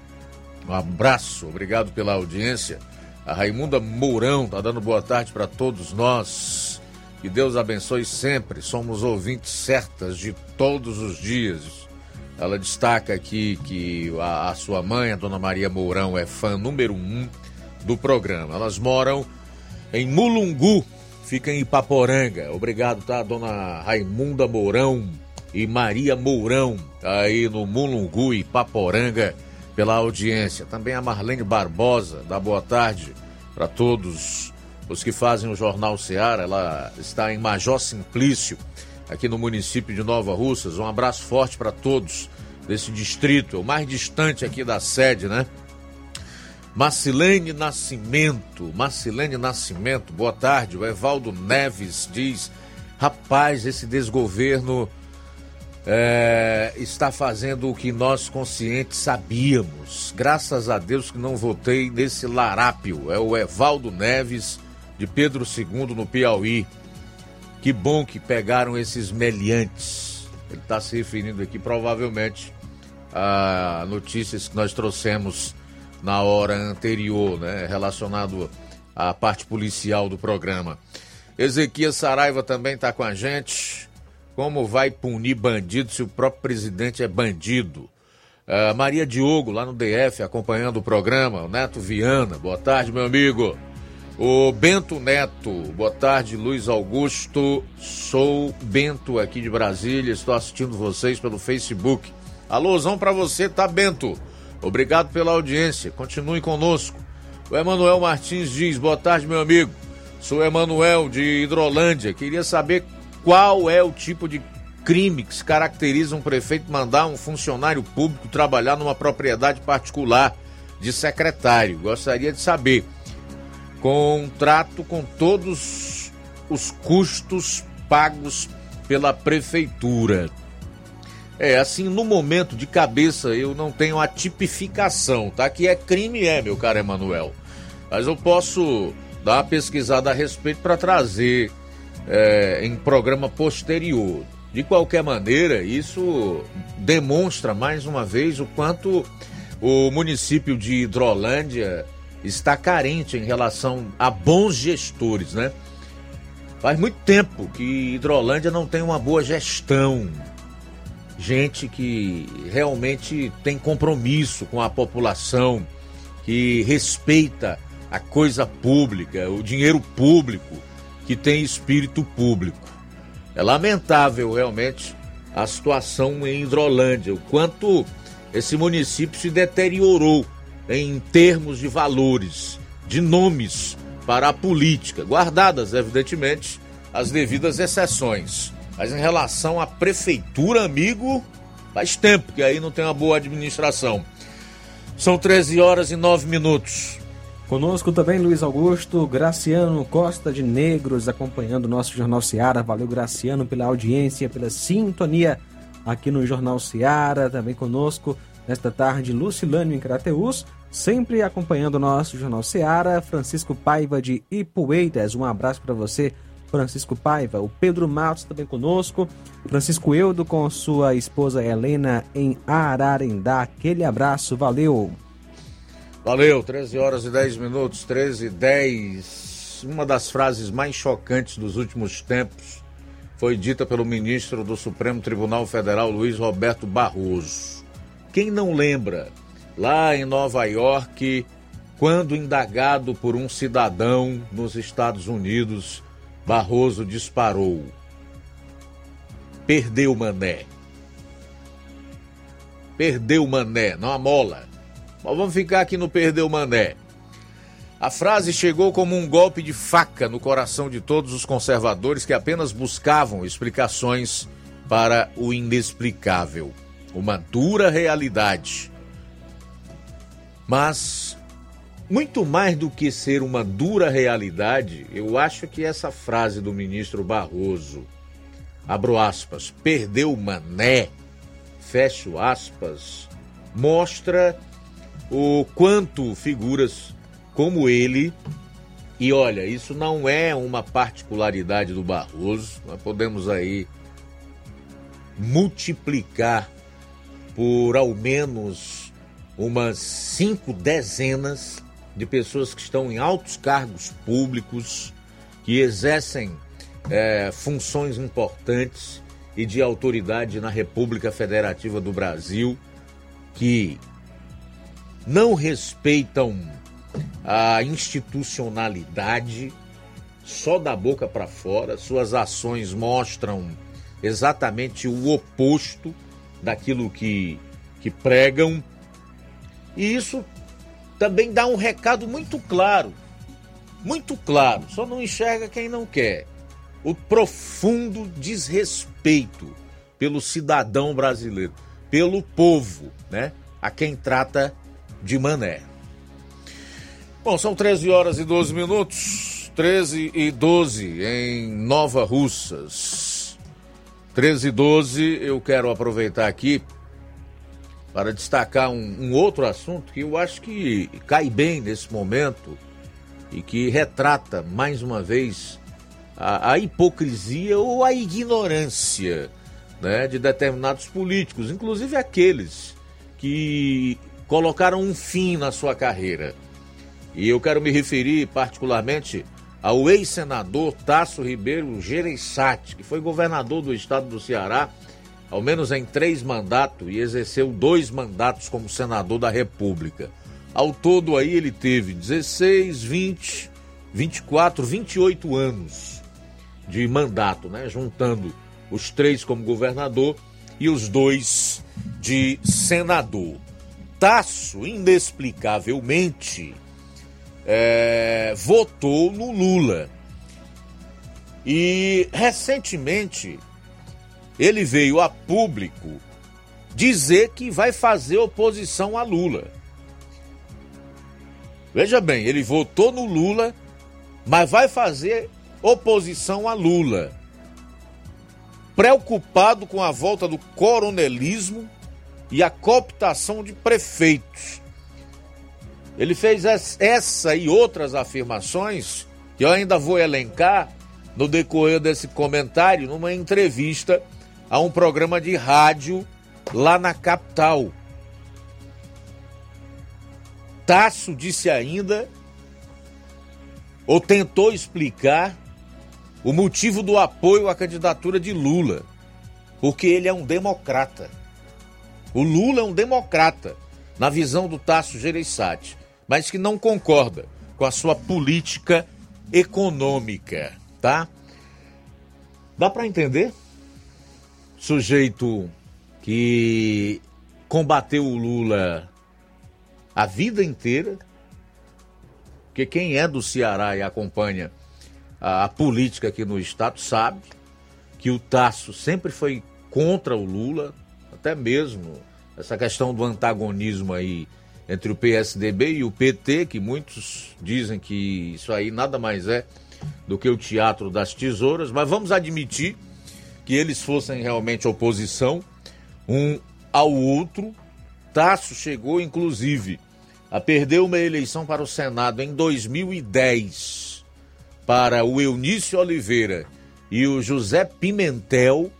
Um abraço, obrigado pela audiência. A Raimunda Mourão está dando boa tarde para todos nós. Que Deus abençoe sempre. Somos ouvintes certas de todos os dias. Ela destaca aqui que a, a sua mãe, a dona Maria Mourão, é fã número um do programa. Elas moram em Mulungu, fica em Ipaporanga. Obrigado, tá, dona Raimunda Mourão e Maria Mourão, aí no Mulungu, Ipaporanga pela audiência. Também a Marlene Barbosa, da boa tarde para todos os que fazem o Jornal Seara. Ela está em Major Simplício, aqui no município de Nova Russas. Um abraço forte para todos desse distrito, o mais distante aqui da sede, né? Marcilene Nascimento, Marcilene Nascimento, boa tarde. O Evaldo Neves diz: rapaz, esse desgoverno é, está fazendo o que nós conscientes sabíamos. Graças a Deus que não votei nesse larápio. É o Evaldo Neves, de Pedro II, no Piauí. Que bom que pegaram esses meliantes. Ele está se referindo aqui, provavelmente, a notícias que nós trouxemos na hora anterior, né, relacionado à parte policial do programa. Ezequias Saraiva também está com a gente. Como vai punir bandido se o próprio presidente é bandido? Uh, Maria Diogo, lá no DF, acompanhando o programa. O Neto Viana, boa tarde, meu amigo. O Bento Neto, boa tarde, Luiz Augusto. Sou Bento aqui de Brasília, estou assistindo vocês pelo Facebook. Alôzão para você, tá, Bento? Obrigado pela audiência, continue conosco. O Emanuel Martins diz: boa tarde, meu amigo. Sou Emanuel de Hidrolândia. Queria saber qual é o tipo de crime que se caracteriza um prefeito mandar um funcionário público trabalhar numa propriedade particular de secretário. Gostaria de saber. Contrato com todos os custos pagos pela prefeitura. É, assim, no momento de cabeça eu não tenho a tipificação, tá? Que é crime, é, meu caro Emanuel. Mas eu posso dar uma pesquisada a respeito para trazer é, em programa posterior. De qualquer maneira, isso demonstra mais uma vez o quanto o município de Hidrolândia está carente em relação a bons gestores, né? Faz muito tempo que Hidrolândia não tem uma boa gestão gente que realmente tem compromisso com a população, que respeita a coisa pública, o dinheiro público, que tem espírito público. É lamentável realmente a situação em Hidrolândia, o quanto esse município se deteriorou em termos de valores, de nomes para a política, guardadas, evidentemente, as devidas exceções. Mas em relação à prefeitura, amigo, faz tempo que aí não tem uma boa administração. São 13 horas e 9 minutos. Conosco também Luiz Augusto, Graciano Costa de Negros, acompanhando o nosso Jornal Seara. Valeu, Graciano, pela audiência, pela sintonia aqui no Jornal Seara. Também conosco nesta tarde, Lucilânio em Crateus, sempre acompanhando o nosso Jornal Seara. Francisco Paiva de Ipueiras, um abraço para você. Francisco Paiva, o Pedro Matos também conosco, Francisco Eudo com sua esposa Helena em Ararendá. Aquele abraço, valeu. Valeu, 13 horas e 10 minutos, 13 e 10. Uma das frases mais chocantes dos últimos tempos foi dita pelo ministro do Supremo Tribunal Federal, Luiz Roberto Barroso. Quem não lembra, lá em Nova York, quando indagado por um cidadão nos Estados Unidos, Barroso disparou. Perdeu Mané. Perdeu Mané, não a mola. Mas vamos ficar aqui no Perdeu Mané. A frase chegou como um golpe de faca no coração de todos os conservadores que apenas buscavam explicações para o inexplicável. Uma dura realidade. Mas muito mais do que ser uma dura realidade, eu acho que essa frase do ministro Barroso, abro aspas, perdeu mané, fecho aspas, mostra o quanto figuras como ele, e olha, isso não é uma particularidade do Barroso, nós podemos aí multiplicar por ao menos umas cinco dezenas de pessoas que estão em altos cargos públicos, que exercem é, funções importantes e de autoridade na República Federativa do Brasil, que não respeitam a institucionalidade só da boca para fora, suas ações mostram exatamente o oposto daquilo que, que pregam, e isso também dá um recado muito claro, muito claro, só não enxerga quem não quer. O profundo desrespeito pelo cidadão brasileiro, pelo povo, né? A quem trata de mané. Bom, são 13 horas e 12 minutos. 13 e 12 em Nova Russas. 13 e 12, eu quero aproveitar aqui para destacar um, um, outro assunto que eu acho que cai bem nesse momento e que retrata mais uma vez a, a hipocrisia ou a ignorância né, de determinados políticos, inclusive aqueles que colocaram um fim na sua carreira. E eu quero me referir particularmente ao ex-senador Tasso Ribeiro Gereissati, que foi governador do estado do Ceará, ao menos em três mandatos, e exerceu dois mandatos como senador da República. Ao todo aí ele teve 16, 20, 24, 28 anos de mandato, né? Juntando os três como governador e os dois de senador. Tasso, inexplicavelmente, é, votou no Lula. E recentemente ele veio a público dizer que vai fazer oposição a Lula. Veja bem, ele votou no Lula, mas vai fazer oposição a Lula. Preocupado com a volta do coronelismo e a cooptação de prefeitos. Ele fez essa e outras afirmações que eu ainda vou elencar no decorrer desse comentário numa entrevista a um programa de rádio lá na capital. Tasso disse ainda, ou tentou explicar, o motivo do apoio à candidatura de Lula, porque ele é um democrata. O Lula é um democrata, na visão do Tasso Gereissati, mas que não concorda com a sua política econômica, tá? Dá para entender? Sujeito que combateu o Lula a vida inteira, porque quem é do Ceará e acompanha a, a política aqui no estado sabe que o Tasso sempre foi contra o Lula, até mesmo essa questão do antagonismo aí entre o PSDB e o PT, que muitos dizem que isso aí nada mais é do que o teatro das tesouras, mas vamos admitir que eles fossem realmente oposição um ao outro. Tasso chegou, inclusive, a perder uma eleição para o Senado em 2010 para o Eunício Oliveira e o José Pimentel,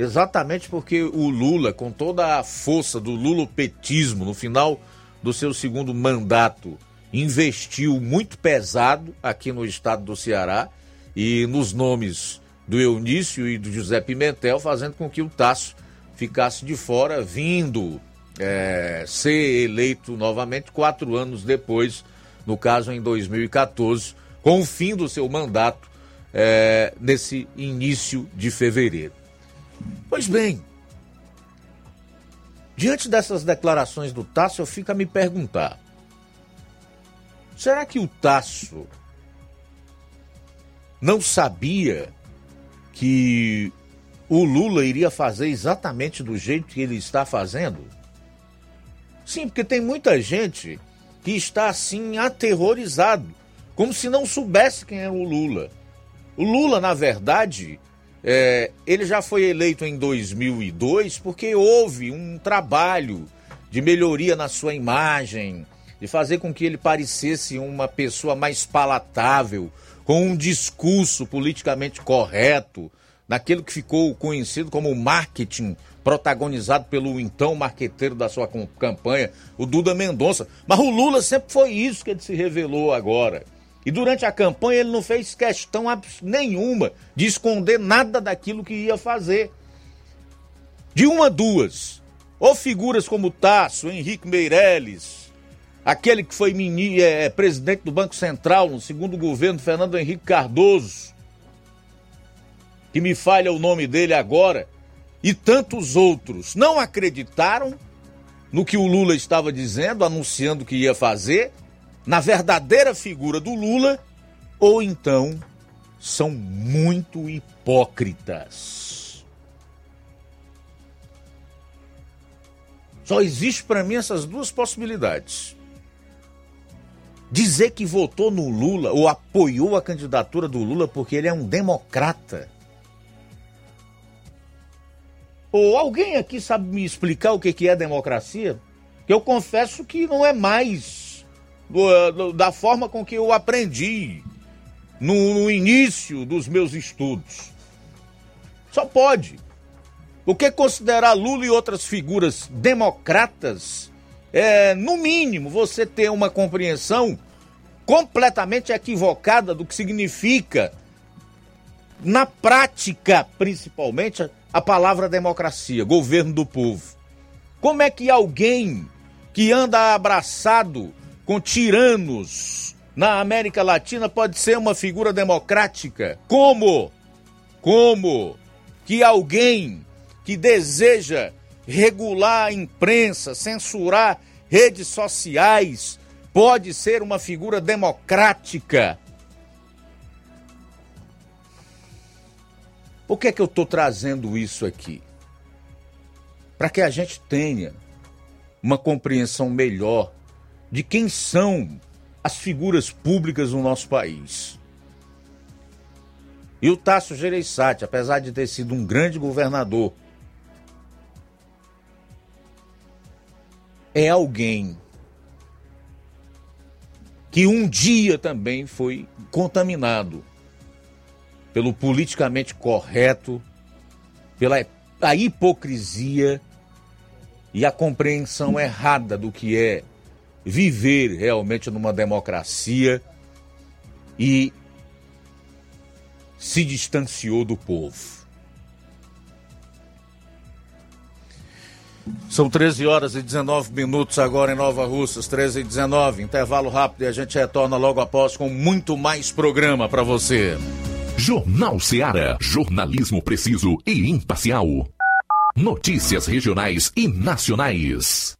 exatamente porque o Lula, com toda a força do lulopetismo no final do seu segundo mandato, investiu muito pesado aqui no estado do Ceará e nos nomes do Eunício e do José Pimentel, fazendo com que o Tasso ficasse de fora, vindo é, ser eleito novamente quatro anos depois, no caso em 2014, com o fim do seu mandato é, nesse início de fevereiro. Pois bem, diante dessas declarações do Tasso, eu fico a me perguntar: será que o Tasso não sabia que o Lula iria fazer exatamente do jeito que ele está fazendo? Sim, porque tem muita gente que está assim aterrorizado, como se não soubesse quem é o Lula. O Lula, na verdade, é, ele já foi eleito em 2002 porque houve um trabalho de melhoria na sua imagem, de fazer com que ele parecesse uma pessoa mais palatável, com um discurso politicamente correto, naquilo que ficou conhecido como marketing, protagonizado pelo então marqueteiro da sua campanha, o Duda Mendonça. Mas o Lula sempre foi isso que ele se revelou agora. E durante a campanha ele não fez questão nenhuma de esconder nada daquilo que ia fazer. De uma duas, ou figuras como Tasso, Henrique Meirelles, aquele que foi mini, é, presidente do Banco Central no segundo governo, Fernando Henrique Cardoso, que me falha o nome dele agora, e tantos outros não acreditaram no que o Lula estava dizendo, anunciando que ia fazer, na verdadeira figura do Lula, ou então são muito hipócritas. Só existe para mim essas duas possibilidades. dizer que votou no Lula ou apoiou a candidatura do Lula porque ele é um democrata. Ou alguém aqui sabe me explicar o que é democracia? Que eu confesso que não é mais do, do, da forma com que eu aprendi no, no início dos meus estudos. Só pode. Porque considerar Lula e outras figuras democratas é, no mínimo, você ter uma compreensão completamente equivocada do que significa, na prática, principalmente, a palavra democracia, governo do povo. Como é que alguém que anda abraçado com tiranos na América Latina pode ser uma figura democrática? Como? Como que alguém que deseja regular a imprensa, censurar redes sociais, pode ser uma figura democrática. Por que é que eu estou trazendo isso aqui? Para que a gente tenha uma compreensão melhor de quem são as figuras públicas no nosso país. E o Tasso Gereissati, apesar de ter sido um grande governador, é alguém que um dia também foi contaminado pelo politicamente correto, pela a hipocrisia e a compreensão errada do que é viver realmente numa democracia e se distanciou do povo. São 13 horas e 19 minutos agora em Nova Russas, 13 e 19. Intervalo rápido e a gente retorna logo após com muito mais programa para você. Jornal Seara. Jornalismo preciso e imparcial. Notícias regionais e nacionais.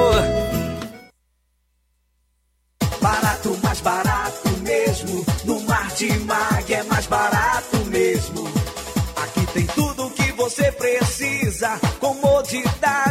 Martimag é mais barato mesmo. Aqui tem tudo o que você precisa. Comodidade,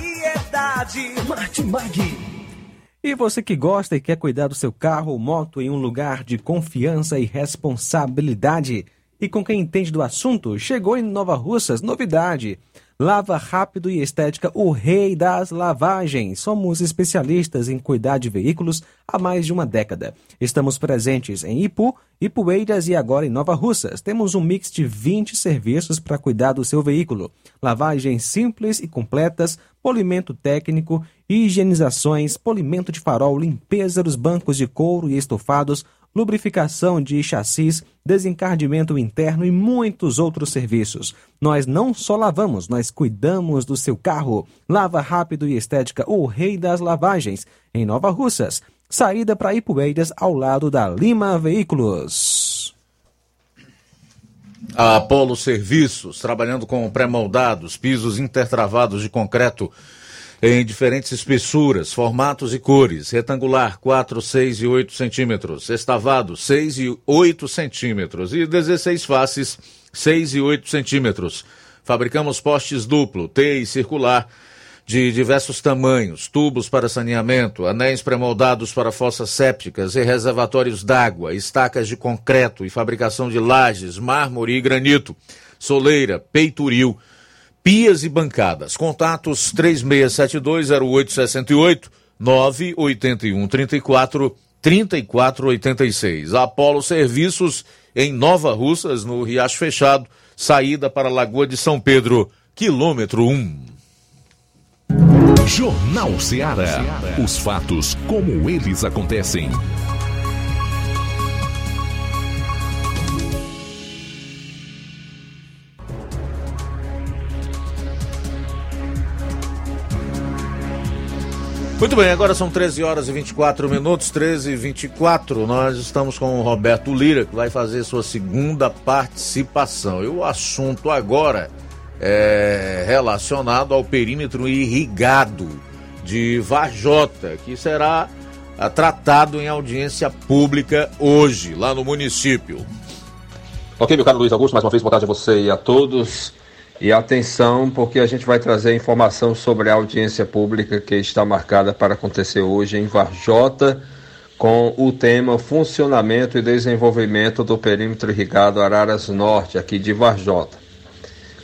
Variedade. Martimag. E você que gosta e quer cuidar do seu carro ou moto em um lugar de confiança e responsabilidade, e com quem entende do assunto. Chegou em Nova Russas novidade. Lava rápido e estética, o rei das lavagens. Somos especialistas em cuidar de veículos há mais de uma década. Estamos presentes em Ipu, Ipueiras e agora em Nova Russas. Temos um mix de 20 serviços para cuidar do seu veículo. Lavagens simples e completas, polimento técnico, higienizações, polimento de farol, limpeza dos bancos de couro e estofados, lubrificação de chassis, desencardimento interno e muitos outros serviços. Nós não só lavamos, nós cuidamos do seu carro. Lava Rápido e Estética, o rei das lavagens, em Nova Russas. Saída para Ipueiras, ao lado da Lima Veículos. A Apolo Serviços, trabalhando com pré-moldados, pisos intertravados de concreto em diferentes espessuras, formatos e cores. Retangular, 4, 6 e 8 centímetros. Estavado, 6 e 8 centímetros. E 16 faces, 6 e 8 centímetros. Fabricamos postes duplo, T e circular, de diversos tamanhos, tubos para saneamento, anéis pré-moldados para fossas sépticas e reservatórios d'água, estacas de concreto e fabricação de lajes, mármore e granito, soleira, peitoril, pias e bancadas. Contatos 36720868 981 34 3486. Apolo Serviços em Nova Russas, no Riacho Fechado, saída para a Lagoa de São Pedro, quilômetro 1. Jornal Ceará. Os fatos como eles acontecem. Muito bem, agora são 13 horas e 24 minutos, 13 e 24. Nós estamos com o Roberto Lira, que vai fazer sua segunda participação. E o assunto agora é relacionado ao perímetro irrigado de Vajota, que será ah, tratado em audiência pública hoje, lá no município. Ok, meu caro Luiz Augusto, mais uma vez boa tarde a você e a todos. E atenção, porque a gente vai trazer informação sobre a audiência pública que está marcada para acontecer hoje em Varjota, com o tema Funcionamento e Desenvolvimento do Perímetro Irrigado Araras Norte, aqui de Varjota.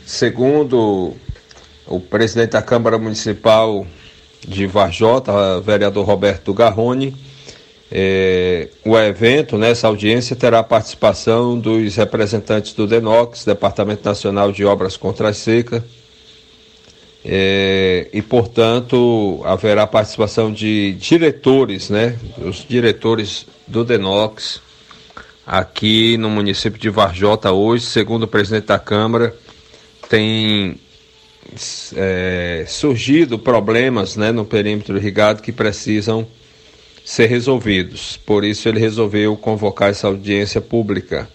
Segundo o presidente da Câmara Municipal de Varjota, vereador Roberto Garrone, é, o evento, nessa audiência, terá a participação dos representantes do DENOX, Departamento Nacional de Obras Contra a Seca, é, e, portanto, haverá participação de diretores, né, os diretores do DENOX, aqui no município de Varjota hoje, segundo o presidente da Câmara, tem é, surgido problemas né, no perímetro irrigado que precisam ser resolvidos. Por isso ele resolveu convocar essa audiência pública.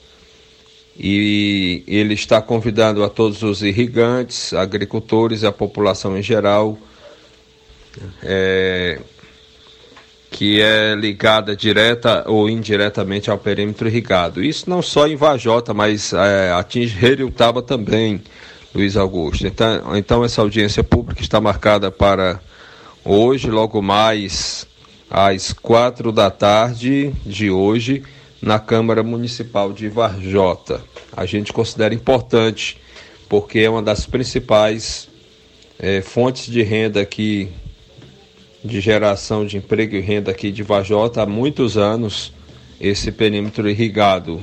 E ele está convidando a todos os irrigantes, agricultores e a população em geral, é, que é ligada direta ou indiretamente ao perímetro irrigado. Isso não só em Vajota, mas é, atinge Heriutaba também, Luiz Augusto. Então, então essa audiência pública está marcada para hoje, logo mais às quatro da tarde de hoje na Câmara Municipal de Varjota. A gente considera importante porque é uma das principais é, fontes de renda aqui, de geração de emprego e renda aqui de Varjota há muitos anos, esse perímetro irrigado.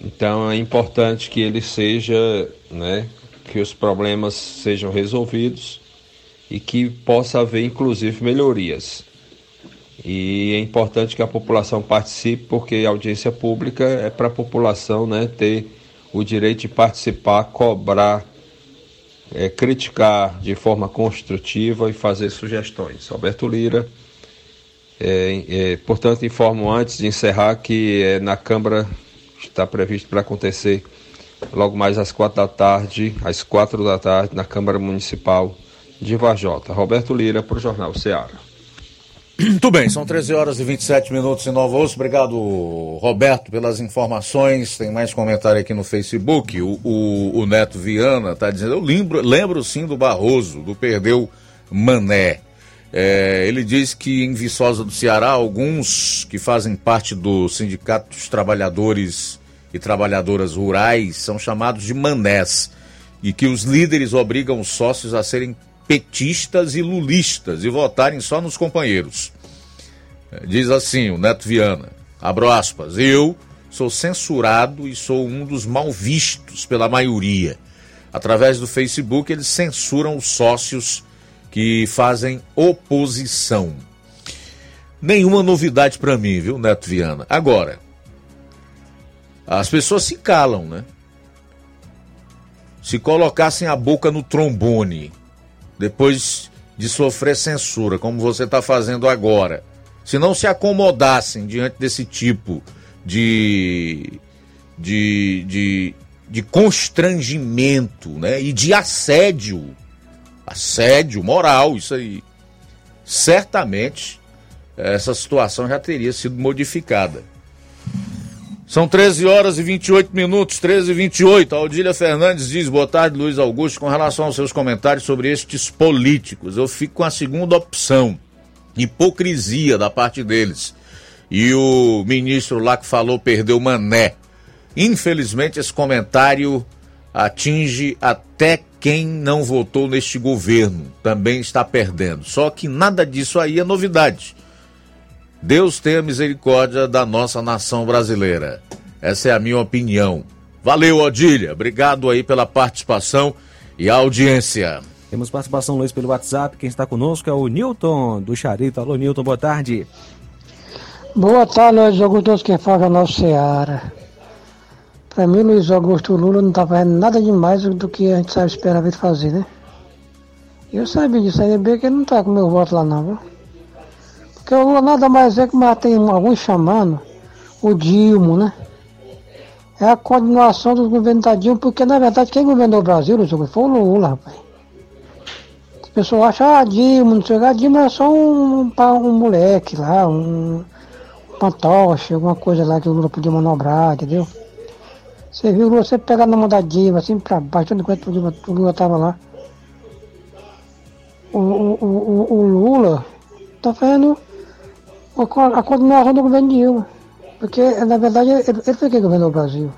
Então é importante que ele seja, né, que os problemas sejam resolvidos e que possa haver inclusive melhorias. E é importante que a população participe, porque a audiência pública é para a população né, ter o direito de participar, cobrar, é, criticar de forma construtiva e fazer sugestões. Alberto Lira, é, é, portanto, informo antes de encerrar que é, na Câmara está previsto para acontecer logo mais às quatro da tarde, às quatro da tarde, na Câmara Municipal de Vajota. Roberto Lira, para o Jornal Ceará. Muito bem, são 13 horas e 27 minutos em Nova Osso. Obrigado, Roberto, pelas informações. Tem mais comentário aqui no Facebook. O, o, o Neto Viana está dizendo: Eu lembro, lembro sim do Barroso, do Perdeu Mané. É, ele diz que em Viçosa do Ceará, alguns que fazem parte do Sindicato dos Trabalhadores e trabalhadoras rurais são chamados de manés e que os líderes obrigam os sócios a serem petistas e lulistas e votarem só nos companheiros. Diz assim o Neto Viana, abro aspas, eu sou censurado e sou um dos mal vistos pela maioria. Através do Facebook, eles censuram os sócios que fazem oposição. Nenhuma novidade para mim, viu, Neto Viana? Agora, as pessoas se calam, né? Se colocassem a boca no trombone, depois de sofrer censura, como você está fazendo agora, se não se acomodassem diante desse tipo de, de, de, de constrangimento né? e de assédio, assédio moral, isso aí, certamente essa situação já teria sido modificada. São 13 horas e 28 minutos, 13 e 28. A Odília Fernandes diz: Boa tarde, Luiz Augusto. Com relação aos seus comentários sobre estes políticos, eu fico com a segunda opção: hipocrisia da parte deles. E o ministro lá que falou perdeu mané. Infelizmente, esse comentário atinge até quem não votou neste governo. Também está perdendo. Só que nada disso aí é novidade. Deus tenha misericórdia da nossa nação brasileira. Essa é a minha opinião. Valeu, Odília. Obrigado aí pela participação e audiência. Temos participação, Luiz, pelo WhatsApp. Quem está conosco é o Newton do Charito. Alô, Newton, boa tarde. Boa tarde, Luiz Augusto, quem fala é nosso Seara. Para mim, Luiz Augusto Lula não está fazendo nada demais do que a gente sabe esperar ele fazer, né? Eu sabia disso aí, bem que ele não está com meu voto lá não, viu? Porque o Lula nada mais é que mas tem alguns chamando o Dilma, né? É a continuação do governo da Dilma, porque na verdade quem governou o Brasil, Augusto, foi o Lula, rapaz. As pessoas acham, ah, Dilma, não sei o que, a Dilma é só um, um, um moleque lá, um, pantoche, alguma coisa lá que o Lula podia manobrar, entendeu? Você viu o Lula sempre pegar na mão da Dilma, assim pra baixo, enquanto o Lula, o Lula tava lá. O, o, o, o Lula tá fazendo a continuação do governo Dilma. Porque, na verdade, ele, ele foi quem governou o Brasil.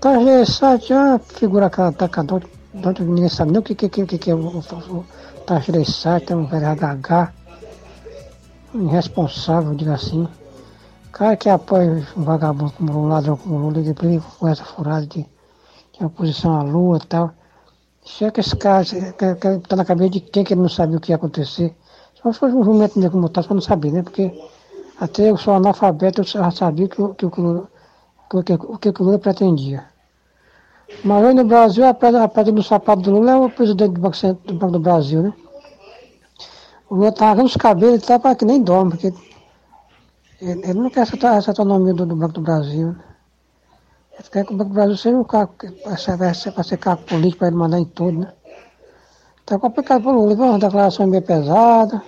Taxa é uma figura atacadora, tanto ninguém sabe nem o que, que, que, que é o, o Taxa é um velho HH, irresponsável, diga assim. Cara que apoia um vagabundo como um ladrão como o Lula, depois com essa furada de, de oposição à Lua e tal. Se é que esse cara está na cabeça de quem que ele não sabia o que ia acontecer. Só foi um jumento mesmo como tal, para não saber, né? Porque até eu sou analfabeto, eu já sabia que, que, que, o que o Lula pretendia. Mas hoje no Brasil, a pedra, a pedra do sapato do Lula é o presidente do Banco, do, Banco do Brasil, né? O Lula tá arrancando os cabelos, ele tá para que nem dorme, porque ele, ele não quer essa, essa autonomia do, do, Banco do Brasil. Né? Ele quer que o Banco do Brasil seja um carro para ser, carro político para ele mandar em tudo, né? Tá complicado pro Lula, viu? Uma declaração bem pesada.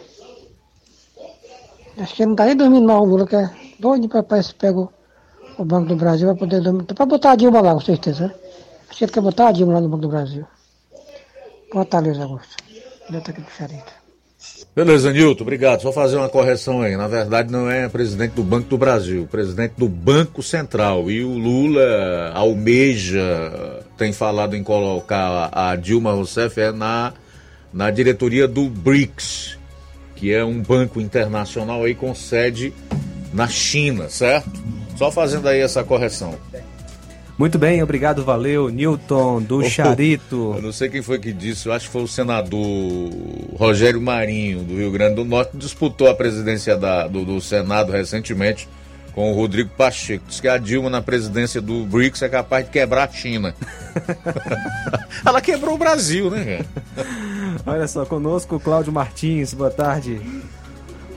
Acho que não tá nem dormindo mal, o Lula, que é doido ver se pega o, Banco do Brasil para poder dormir. Para botar a Dilma lá, com certeza, né? Acho que ele quer botar a Dilma lá no Banco do Brasil. Boa tarde, Luiz Augusto. Eu tô aqui do Charito. Beleza, Nilton, obrigado. Só fazer uma correção aí. Na verdade, não é presidente do Banco do Brasil, presidente do Banco Central. E o Lula almeja, tem falado em colocar a Dilma Rousseff é na, na diretoria do BRICS, que é um banco internacional aí com sede na China, certo? Só fazendo aí essa correção. Muito bem, obrigado, valeu, Newton do Charito. Eu não sei quem foi que disse, eu acho que foi o senador Rogério Marinho, do Rio Grande do Norte, que disputou a presidência da, do, do Senado recentemente com o Rodrigo Pacheco. Diz que a Dilma na presidência do BRICS é capaz de quebrar a China. Ela quebrou o Brasil, né, Olha só, conosco Cláudio Martins, boa tarde.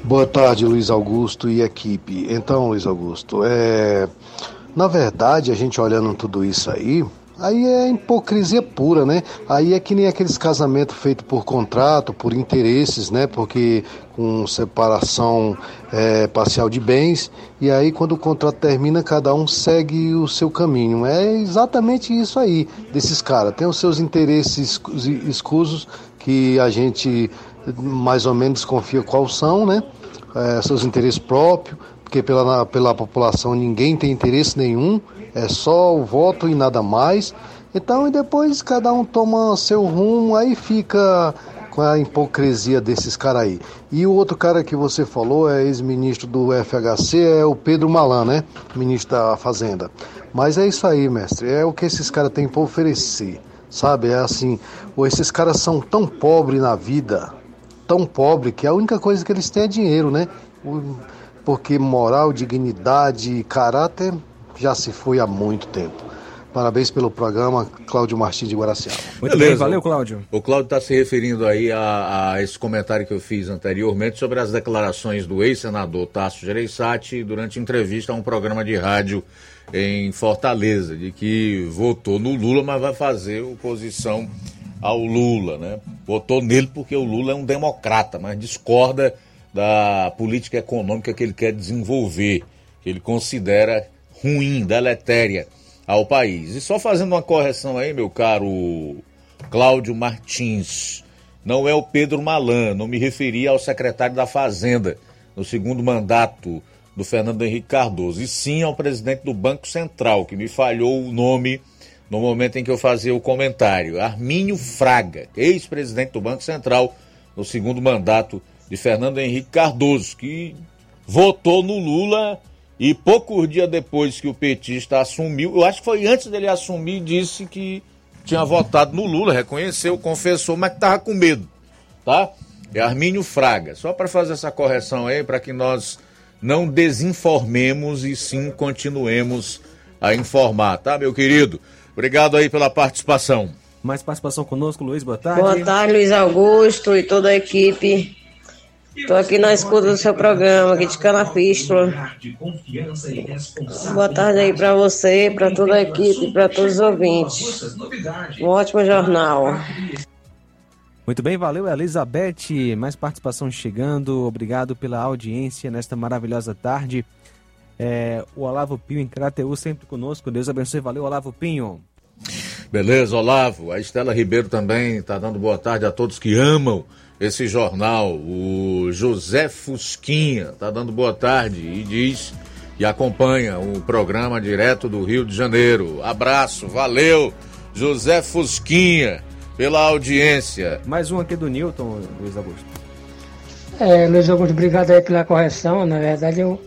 Boa tarde, Luiz Augusto e equipe. Então, Luiz Augusto, é na verdade, a gente olhando tudo isso aí, aí é hipocrisia pura, né? Aí é que nem aqueles casamentos feitos por contrato, por interesses, né? Porque com separação é, parcial de bens, e aí quando o contrato termina, cada um segue o seu caminho. É exatamente isso aí desses caras. Tem os seus interesses escusos que a gente mais ou menos desconfia quais são, né? É, seus interesses próprios porque pela, pela população ninguém tem interesse nenhum, é só o voto e nada mais. Então, e depois cada um toma seu rumo, aí fica com a hipocrisia desses caras aí. E o outro cara que você falou é ex-ministro do FHC, é o Pedro Malan, né? Ministro da Fazenda. Mas é isso aí, mestre, é o que esses caras têm para oferecer, sabe? É assim, ou esses caras são tão pobres na vida, tão pobres, que a única coisa que eles têm é dinheiro, né? Porque moral, dignidade, caráter já se foi há muito tempo. Parabéns pelo programa, Cláudio Martins de Guaraciaba. Muito Beleza. bem, valeu, Cláudio. O Cláudio está se referindo aí a, a, esse comentário que eu fiz anteriormente sobre as declarações do ex-senador Tasso Gereissati durante entrevista a um programa de rádio em Fortaleza, de que votou no Lula, mas vai fazer oposição ao Lula, né? Votou nele porque o Lula é um democrata, mas discorda da política econômica que ele quer desenvolver, que ele considera ruim, deletéria ao país. E só fazendo uma correção aí, meu caro Cláudio Martins, não é o Pedro Malan, não me referi ao secretário da Fazenda no segundo mandato do Fernando Henrique Cardoso, e sim ao presidente do Banco Central, que me falhou o nome no momento em que eu fazia o comentário. Armínio Fraga, ex-presidente do Banco Central no segundo mandato de Fernando Henrique Cardoso, que votou no Lula e poucos dias depois que o petista assumiu, eu acho que foi antes dele assumir, disse que tinha votado no Lula, reconheceu, confessou, mas que estava com medo, tá? É Armínio Fraga. Só para fazer essa correção aí, para que nós não desinformemos e sim continuemos a informar, tá, meu querido? Obrigado aí pela participação. Mais participação conosco, Luiz, boa tarde. Boa tarde, Luiz Augusto e toda a equipe Estou aqui na escuta do seu programa, aqui de Canafístula. Boa tarde aí para você, para toda a equipe para todos os ouvintes. Um ótimo jornal. Muito bem, valeu Elizabeth. Mais participação chegando. Obrigado pela audiência nesta maravilhosa tarde. É, o Olavo Pinho em Crateú sempre conosco. Deus abençoe. Valeu, Olavo Pinho. Beleza, Olavo. A Estela Ribeiro também está dando boa tarde a todos que amam esse jornal. O José Fusquinha está dando boa tarde e diz e acompanha o programa direto do Rio de Janeiro. Abraço, valeu, José Fusquinha, pela audiência. Mais um aqui do Newton, Luiz Augusto. É, Luiz Augusto, obrigado aí pela correção. Na verdade, eu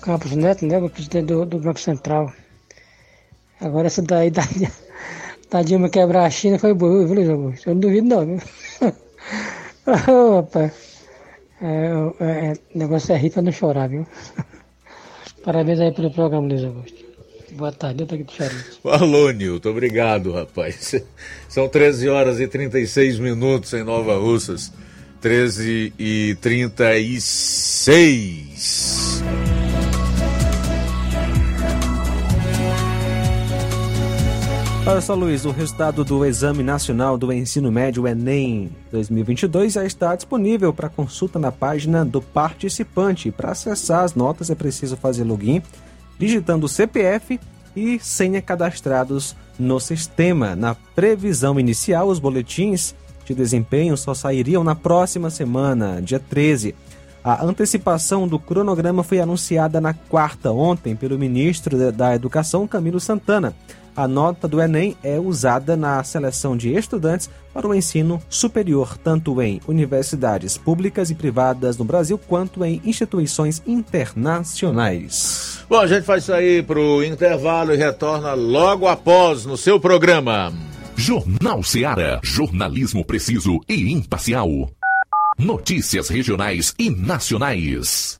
Campos Neto, né? O presidente do, do Banco Central. Agora essa daí da, da Dilma quebrar a China foi boa, viu, Luiz Augusto? Eu não duvido não, viu? Opa, é, é, o negócio é rir pra não chorar, viu? Parabéns aí pelo programa, Luiz Augusto. Boa tarde, eu tô aqui do Charito. Falou, Nilton. Obrigado, rapaz. São 13 horas e 36 minutos em Nova Russas. 13 e 36. Olha só, Luiz, o resultado do Exame Nacional do Ensino Médio Enem 2022 já está disponível para consulta na página do participante. Para acessar as notas é preciso fazer login digitando o CPF e senha cadastrados no sistema. Na previsão inicial, os boletins de desempenho só sairiam na próxima semana, dia 13. A antecipação do cronograma foi anunciada na quarta, ontem, pelo ministro da Educação, Camilo Santana a nota do Enem é usada na seleção de estudantes para o ensino superior, tanto em universidades públicas e privadas no Brasil, quanto em instituições internacionais. Bom, a gente faz isso aí para o intervalo e retorna logo após no seu programa. Jornal Seara. Jornalismo preciso e imparcial. Notícias regionais e nacionais.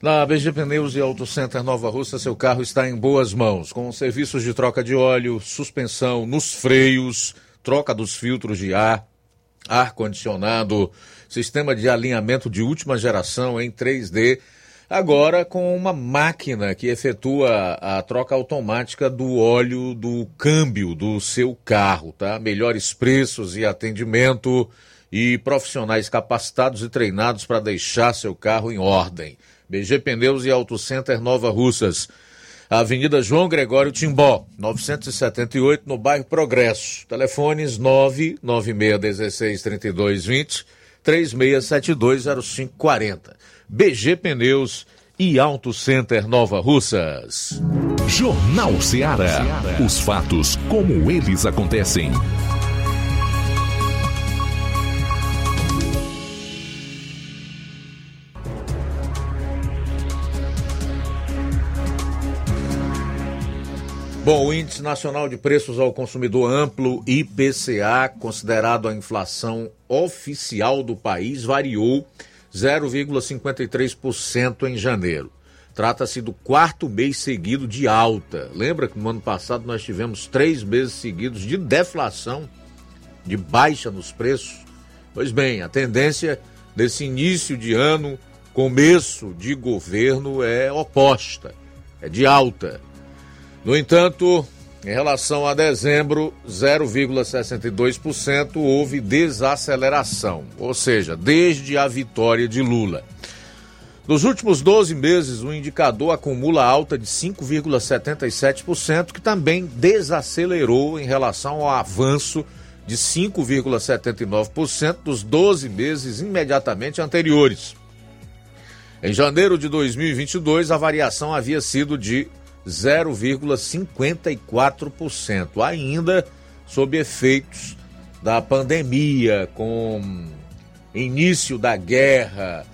Na BG Pneus e Auto Center Nova Russa, seu carro está em boas mãos, com serviços de troca de óleo, suspensão nos freios, troca dos filtros de ar, ar-condicionado, sistema de alinhamento de última geração em 3D, agora com uma máquina que efetua a troca automática do óleo do câmbio do seu carro, tá? Melhores preços e atendimento e profissionais capacitados e treinados para deixar seu carro em ordem. BG Pneus e Auto Center Nova Russas. Avenida João Gregório Timbó, 978, no bairro Progresso. Telefones 996163220, 36720540. BG Pneus e Auto Center Nova Russas. Jornal Ceará. Os fatos como eles acontecem. Bom, o Índice Nacional de Preços ao Consumidor Amplo, IPCA, considerado a inflação oficial do país, variou 0,53% em janeiro. Trata-se do quarto mês seguido de alta. Lembra que no ano passado nós tivemos três meses seguidos de deflação, de baixa nos preços? Pois bem, a tendência desse início de ano, começo de governo, é oposta, é de alta. No entanto, em relação a dezembro, 0,62% houve desaceleração, ou seja, desde a vitória de Lula. Nos últimos 12 meses, o indicador acumula alta de 5,77%, que também desacelerou em relação ao avanço de 5,79% dos 12 meses imediatamente anteriores. Em janeiro de 2022, a variação havia sido de 0,54%, ainda sob efeitos da pandemia, com início da guerra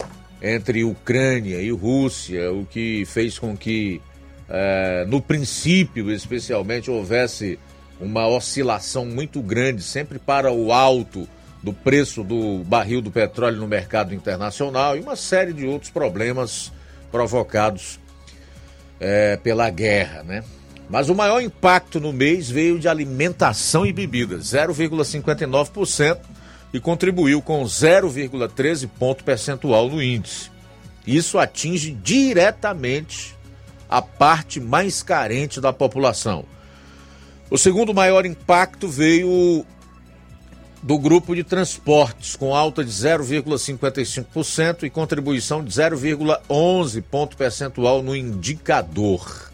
entre Ucrânia e Rússia, o que fez com que, eh, no princípio especialmente, houvesse uma oscilação muito grande, sempre para o alto do preço do barril do petróleo no mercado internacional e uma série de outros problemas provocados é, pela guerra, né? Mas o maior impacto no mês veio de alimentação e bebidas, 0,59%, e contribuiu com 0,13 ponto percentual no índice. Isso atinge diretamente a parte mais carente da população. O segundo maior impacto veio do grupo de transportes, com alta de 0,55% e contribuição de 0,11 ponto percentual no indicador.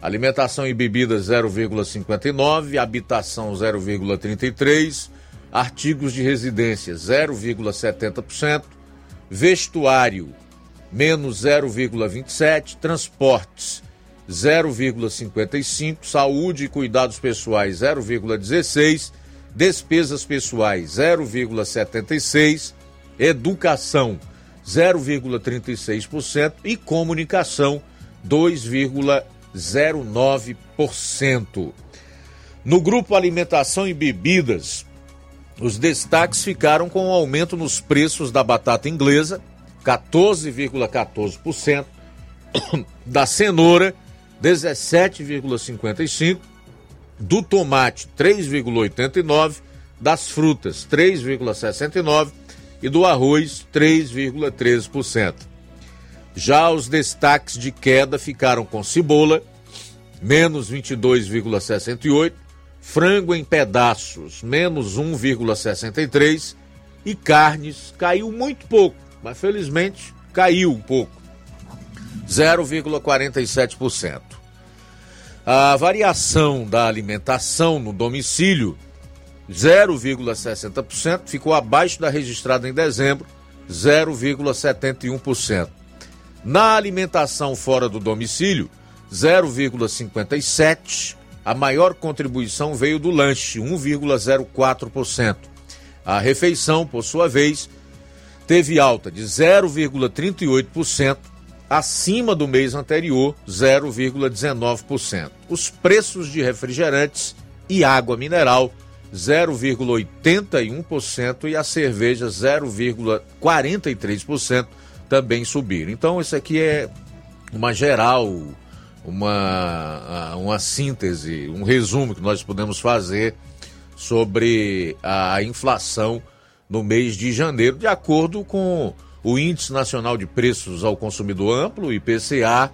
Alimentação e bebidas 0,59, habitação 0,33, artigos de residência 0,70%, vestuário menos 0,27, transportes 0,55, saúde e cuidados pessoais 0,16 despesas pessoais 0,76%, educação 0,36% e comunicação 2,09%. No grupo alimentação e bebidas, os destaques ficaram com o aumento nos preços da batata inglesa, 14,14%, da cenoura, 17,55%, do tomate 3,89, das frutas 3,69 e do arroz 3,13%. Já os destaques de queda ficaram com cebola, menos 22,68, frango em pedaços, menos 1,63 e carnes caiu muito pouco, mas felizmente caiu um pouco, 0,47%. A variação da alimentação no domicílio, 0,60%, ficou abaixo da registrada em dezembro, 0,71%. Na alimentação fora do domicílio, 0,57%. A maior contribuição veio do lanche, 1,04%. A refeição, por sua vez, teve alta de 0,38% acima do mês anterior, 0,19%. Os preços de refrigerantes e água mineral, 0,81% e a cerveja 0,43% também subiram. Então, isso aqui é uma geral, uma, uma síntese, um resumo que nós podemos fazer sobre a inflação no mês de janeiro, de acordo com o Índice Nacional de Preços ao Consumidor Amplo, IPCA,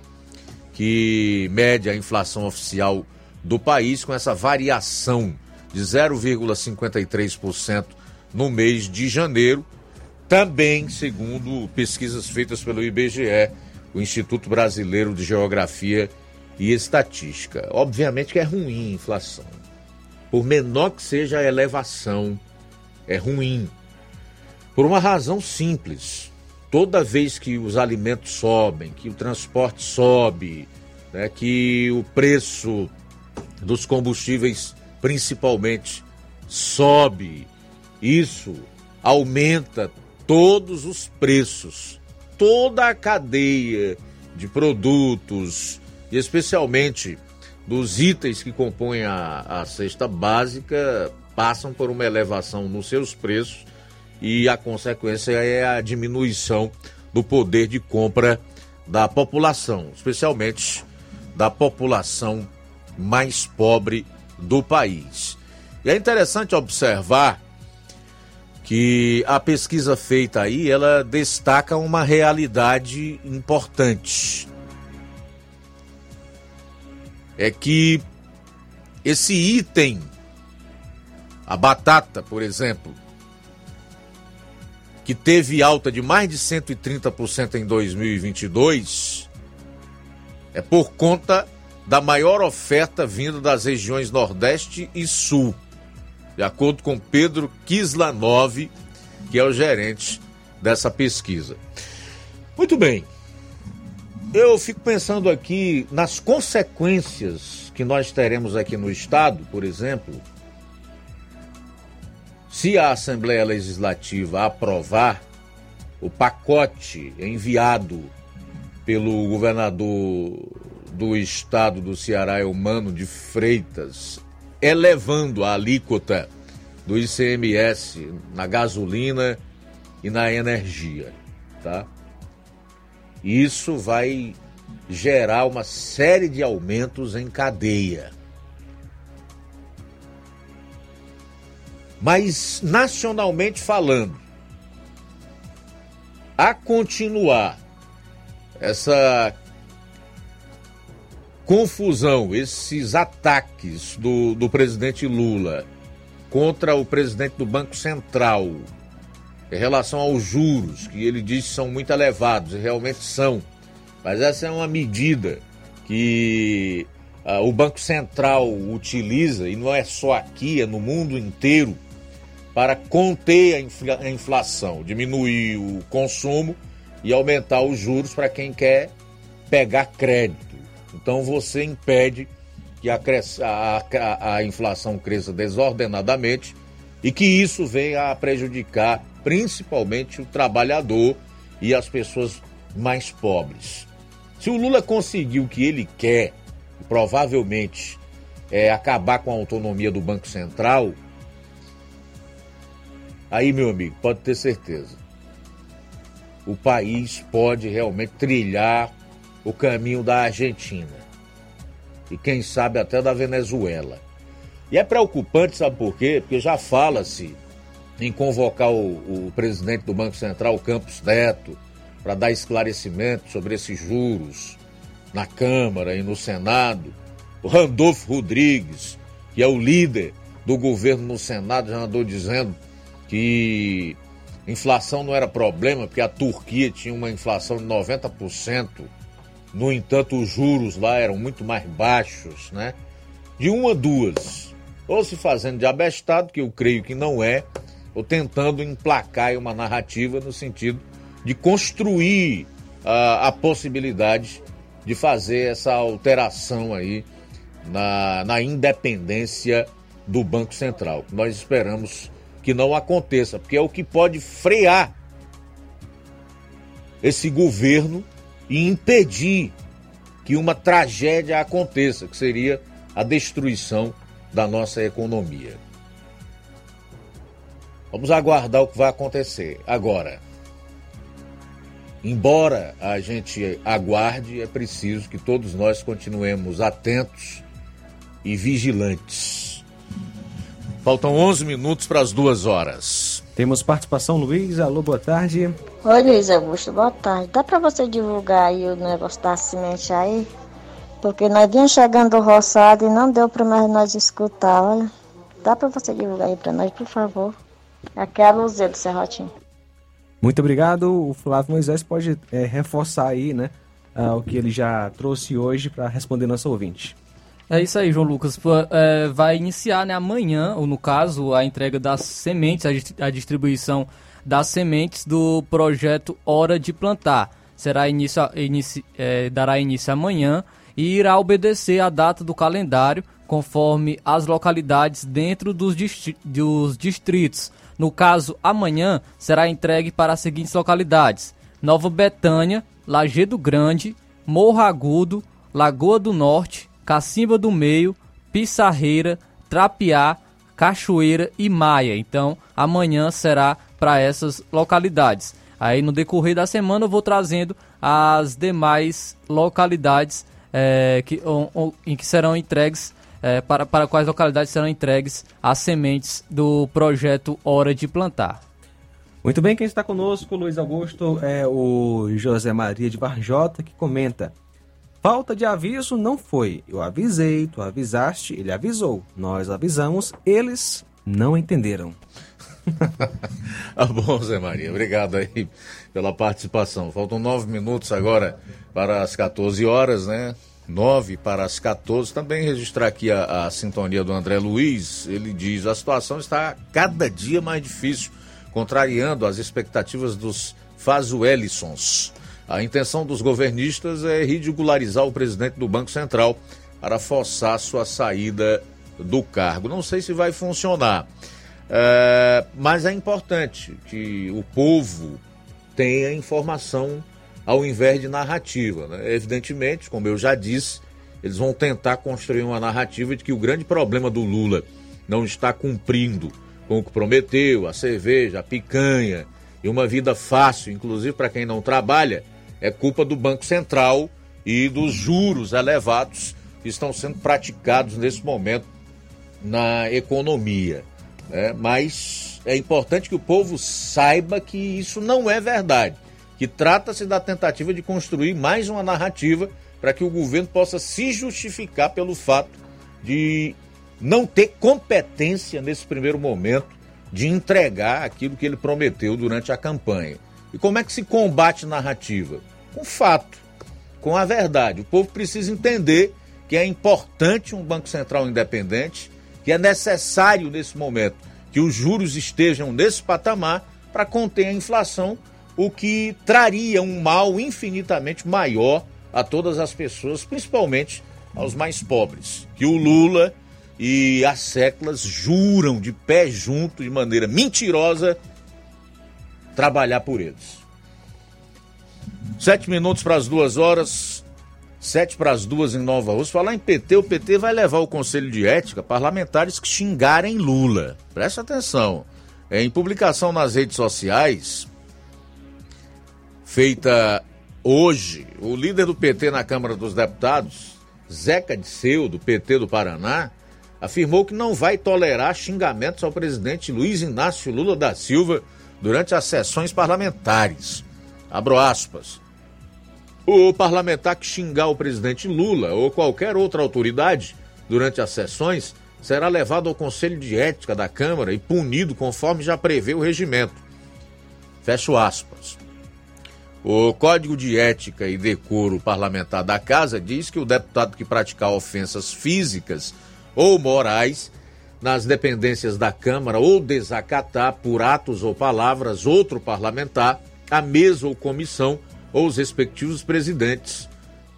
que mede a inflação oficial do país com essa variação de 0,53% no mês de janeiro, também segundo pesquisas feitas pelo IBGE, o Instituto Brasileiro de Geografia e Estatística. Obviamente que é ruim a inflação. Por menor que seja a elevação, é ruim. Por uma razão simples toda vez que os alimentos sobem, que o transporte sobe, né, que o preço dos combustíveis principalmente sobe, isso aumenta todos os preços, toda a cadeia de produtos, e especialmente dos itens que compõem a, a cesta básica, passam por uma elevação nos seus preços e a consequência é a diminuição do poder de compra da população, especialmente da população mais pobre do país. E é interessante observar que a pesquisa feita aí, ela destaca uma realidade importante. É que esse item, a batata, por exemplo, que teve alta de mais de 130% em 2022, é por conta da maior oferta vinda das regiões Nordeste e Sul, de acordo com Pedro Kislanov, que é o gerente dessa pesquisa. Muito bem. Eu fico pensando aqui nas consequências que nós teremos aqui no estado, por exemplo, se a Assembleia Legislativa aprovar o pacote enviado pelo governador do estado do Ceará, Eumano de Freitas, elevando a alíquota do ICMS na gasolina e na energia, tá? Isso vai gerar uma série de aumentos em cadeia. Mas nacionalmente falando, a continuar essa confusão, esses ataques do, do presidente Lula contra o presidente do Banco Central em relação aos juros, que ele diz são muito elevados, e realmente são. Mas essa é uma medida que uh, o Banco Central utiliza, e não é só aqui, é no mundo inteiro, para conter a, infla a inflação, diminuir o consumo e aumentar os juros para quem quer pegar crédito. Então você impede que a, a, a, inflação cresça desordenadamente e que isso venha a prejudicar principalmente o trabalhador e as pessoas mais pobres. Se o Lula conseguiu o que ele quer, provavelmente é acabar com a autonomia do Banco Central, aí, meu amigo, pode ter certeza. O país pode realmente trilhar o caminho da Argentina e quem sabe até da Venezuela. E é preocupante, sabe por quê? Porque já fala-se em convocar o, o, presidente do Banco Central, Campos Neto, para dar esclarecimento sobre esses juros na Câmara e no Senado. O Randolfo Rodrigues, que é o líder do governo no Senado, já andou dizendo que inflação não era problema, porque a Turquia tinha uma inflação de 90%. No entanto, os juros lá eram muito mais baixos, né? De uma a duas. Ou se fazendo de abestado, que eu creio que não é, ou tentando emplacar uma narrativa no sentido de construir a, a possibilidade de fazer essa alteração aí na, na independência do Banco Central. Nós esperamos que não aconteça, porque é o que pode frear esse governo e impedir que uma tragédia aconteça, que seria a destruição da nossa economia. Vamos aguardar o que vai acontecer. Agora, embora a gente aguarde, é preciso que todos nós continuemos atentos e vigilantes. Faltam 11 minutos para as duas horas. Temos participação, Luiz. Alô, boa tarde. Oi, Luiz Augusto, boa tarde. Dá para você divulgar aí o negócio da semente aí? Porque nós vimos chegando roçado e não deu para mais nós escutar, olha. Dá para você divulgar aí para nós, por favor? Aqui é a Luzia do Serrotinho. Muito obrigado. O Flávio Moisés pode é, reforçar aí, né, uh, o que ele já trouxe hoje para responder nosso ouvinte. É isso aí, João Lucas. É, vai iniciar né, amanhã, ou no caso, a entrega das sementes, a distribuição das sementes do projeto Hora de Plantar. Será início, inici, é, dará início amanhã e irá obedecer a data do calendário conforme as localidades dentro dos, distri dos distritos. No caso, amanhã será entregue para as seguintes localidades: Nova Betânia, Lagedo Grande, Morro Agudo, Lagoa do Norte, Cacimba do Meio, Pissarreira, Trapiá, Cachoeira e Maia. Então, amanhã será para essas localidades. Aí no decorrer da semana eu vou trazendo as demais localidades é, que, em que serão entregues, é, para, para quais localidades serão entregues as sementes do projeto Hora de Plantar. Muito bem, quem está conosco, Luiz Augusto, é o José Maria de Varjota, que comenta. Falta de aviso não foi. Eu avisei, tu avisaste, ele avisou. Nós avisamos, eles não entenderam. ah, bom, Zé Maria, obrigado aí pela participação. Faltam nove minutos agora para as 14 horas, né? Nove para as 14. Também registrar aqui a, a sintonia do André Luiz. Ele diz: a situação está cada dia mais difícil, contrariando as expectativas dos Fazuelisons. A intenção dos governistas é ridicularizar o presidente do Banco Central para forçar sua saída do cargo. Não sei se vai funcionar, é, mas é importante que o povo tenha informação ao invés de narrativa. Né? Evidentemente, como eu já disse, eles vão tentar construir uma narrativa de que o grande problema do Lula não está cumprindo com o que prometeu, a cerveja, a picanha e uma vida fácil, inclusive para quem não trabalha é culpa do Banco Central e dos juros elevados que estão sendo praticados nesse momento na economia. Né? Mas é importante que o povo saiba que isso não é verdade, que trata-se da tentativa de construir mais uma narrativa para que o governo possa se justificar pelo fato de não ter competência nesse primeiro momento de entregar aquilo que ele prometeu durante a campanha. E como é que se combate narrativa? Com fato, com a verdade. O povo precisa entender que é importante um Banco Central independente, que é necessário nesse momento que os juros estejam nesse patamar para conter a inflação, o que traria um mal infinitamente maior a todas as pessoas, principalmente aos mais pobres, que o Lula e as séculas juram de pé junto, de maneira mentirosa, trabalhar por eles. Sete minutos para as duas horas, sete para as duas em Nova Rússia. Falar em PT, o PT vai levar o Conselho de Ética parlamentares que xingarem Lula. Presta atenção. Em publicação nas redes sociais, feita hoje, o líder do PT na Câmara dos Deputados, Zeca Disseu, do PT do Paraná, afirmou que não vai tolerar xingamentos ao presidente Luiz Inácio Lula da Silva durante as sessões parlamentares. Abro aspas. O parlamentar que xingar o presidente Lula ou qualquer outra autoridade durante as sessões será levado ao Conselho de Ética da Câmara e punido conforme já prevê o regimento. Fecho aspas. O Código de Ética e Decoro Parlamentar da Casa diz que o deputado que praticar ofensas físicas ou morais nas dependências da Câmara ou desacatar por atos ou palavras outro parlamentar, a mesa ou comissão ou os respectivos presidentes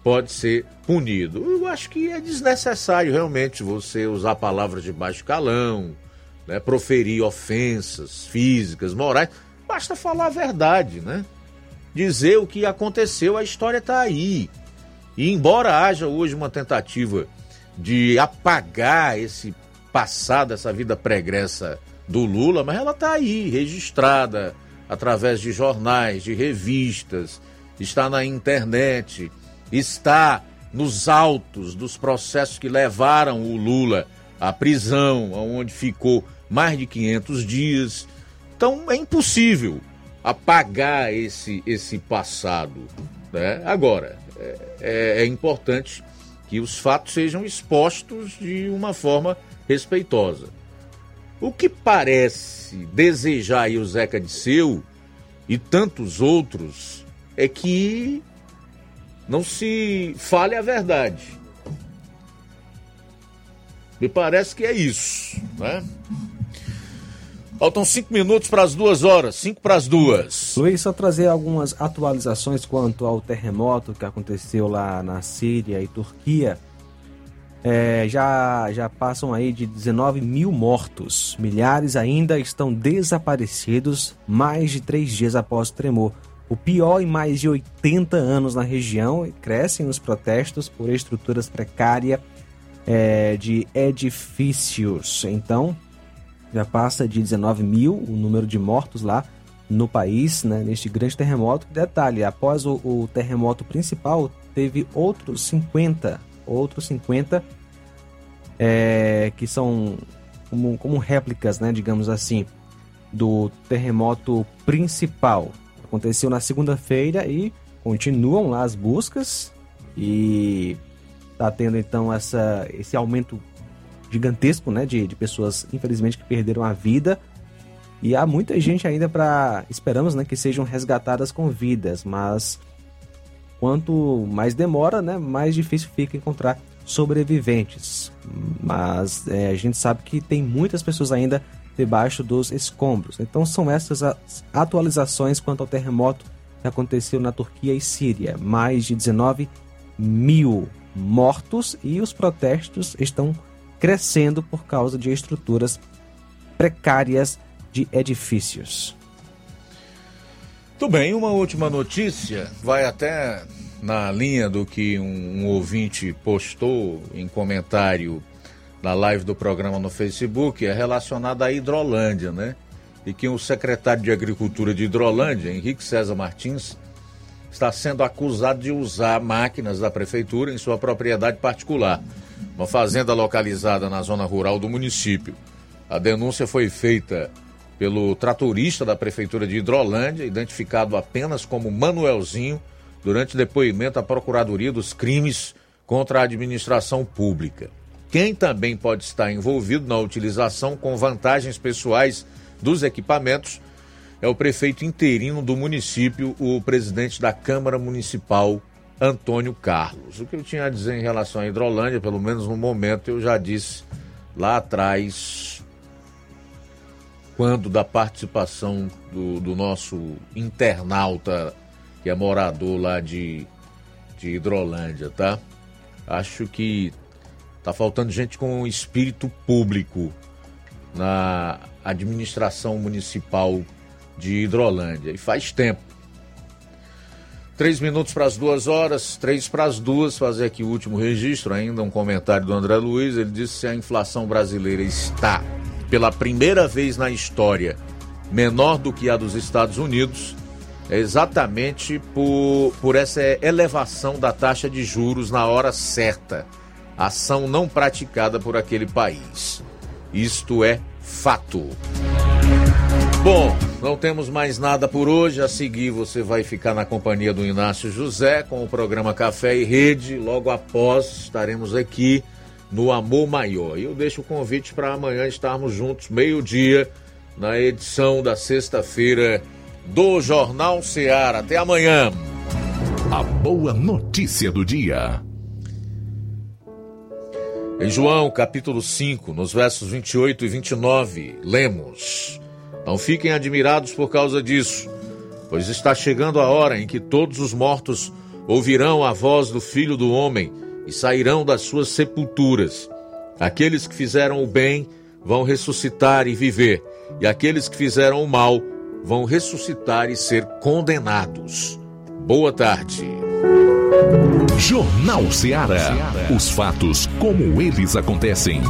pode ser punido. Eu acho que é desnecessário realmente você usar palavras de baixo calão, né, proferir ofensas físicas, morais. Basta falar a verdade, né? Dizer o que aconteceu, a história está aí. E embora haja hoje uma tentativa de apagar esse passado, essa vida pregressa do Lula, mas ela está aí, registrada através de jornais, de revistas, está na internet, está nos autos dos processos que levaram o Lula à prisão, onde ficou mais de 500 dias. Então é impossível apagar esse, esse passado. Né? Agora, é, é, é importante que os fatos sejam expostos de uma forma respeitosa. O que parece desejar aí o Zeca de Seu e tantos outros é que não se fale a verdade. Me parece que é isso, né? Faltam cinco minutos para as duas horas, cinco para as duas. Luiz, só trazer algumas atualizações quanto ao terremoto que aconteceu lá na Síria e Turquia. É, já, já passam aí de 19 mil mortos. Milhares ainda estão desaparecidos mais de três dias após o tremor o pior em mais de 80 anos na região crescem os protestos por estruturas precárias é, de edifícios. Então, já passa de 19 mil o número de mortos lá no país, né, neste grande terremoto. Detalhe, após o, o terremoto principal, teve outros 50, outros 50 é, que são como, como réplicas, né, digamos assim, do terremoto principal. Aconteceu na segunda-feira e continuam lá as buscas e está tendo então essa, esse aumento gigantesco né, de, de pessoas, infelizmente, que perderam a vida. E há muita gente ainda para. Esperamos né, que sejam resgatadas com vidas, mas quanto mais demora, né, mais difícil fica encontrar sobreviventes. Mas é, a gente sabe que tem muitas pessoas ainda debaixo dos escombros. Então são essas as atualizações quanto ao terremoto que aconteceu na Turquia e Síria. Mais de 19 mil mortos e os protestos estão crescendo por causa de estruturas precárias de edifícios. Tudo bem, uma última notícia, vai até na linha do que um, um ouvinte postou em comentário na live do programa no Facebook é relacionada à Hidrolândia, né? E que o secretário de Agricultura de Hidrolândia, Henrique César Martins, está sendo acusado de usar máquinas da prefeitura em sua propriedade particular, uma fazenda localizada na zona rural do município. A denúncia foi feita pelo tratorista da prefeitura de Hidrolândia, identificado apenas como Manuelzinho, durante depoimento à Procuradoria dos Crimes contra a Administração Pública. Quem também pode estar envolvido na utilização com vantagens pessoais dos equipamentos é o prefeito interino do município, o presidente da Câmara Municipal, Antônio Carlos. O que eu tinha a dizer em relação à Hidrolândia, pelo menos no momento, eu já disse lá atrás, quando da participação do, do nosso internauta, que é morador lá de, de Hidrolândia, tá? Acho que tá faltando gente com espírito público na administração municipal de Hidrolândia. E faz tempo. Três minutos para as duas horas, três para as duas, fazer aqui o último registro, ainda um comentário do André Luiz. Ele disse que a inflação brasileira está, pela primeira vez na história, menor do que a dos Estados Unidos, é exatamente por, por essa elevação da taxa de juros na hora certa, ação não praticada por aquele país. Isto é fato. Bom, não temos mais nada por hoje. A seguir, você vai ficar na companhia do Inácio José com o programa Café e Rede. Logo após, estaremos aqui no Amor Maior. E eu deixo o convite para amanhã estarmos juntos, meio-dia, na edição da sexta-feira do Jornal Ceará. Até amanhã. A boa notícia do dia. Em João, capítulo 5, nos versos 28 e 29, lemos. Não fiquem admirados por causa disso, pois está chegando a hora em que todos os mortos ouvirão a voz do Filho do Homem e sairão das suas sepulturas. Aqueles que fizeram o bem vão ressuscitar e viver, e aqueles que fizeram o mal vão ressuscitar e ser condenados. Boa tarde. Jornal Ceará. Os fatos como eles acontecem.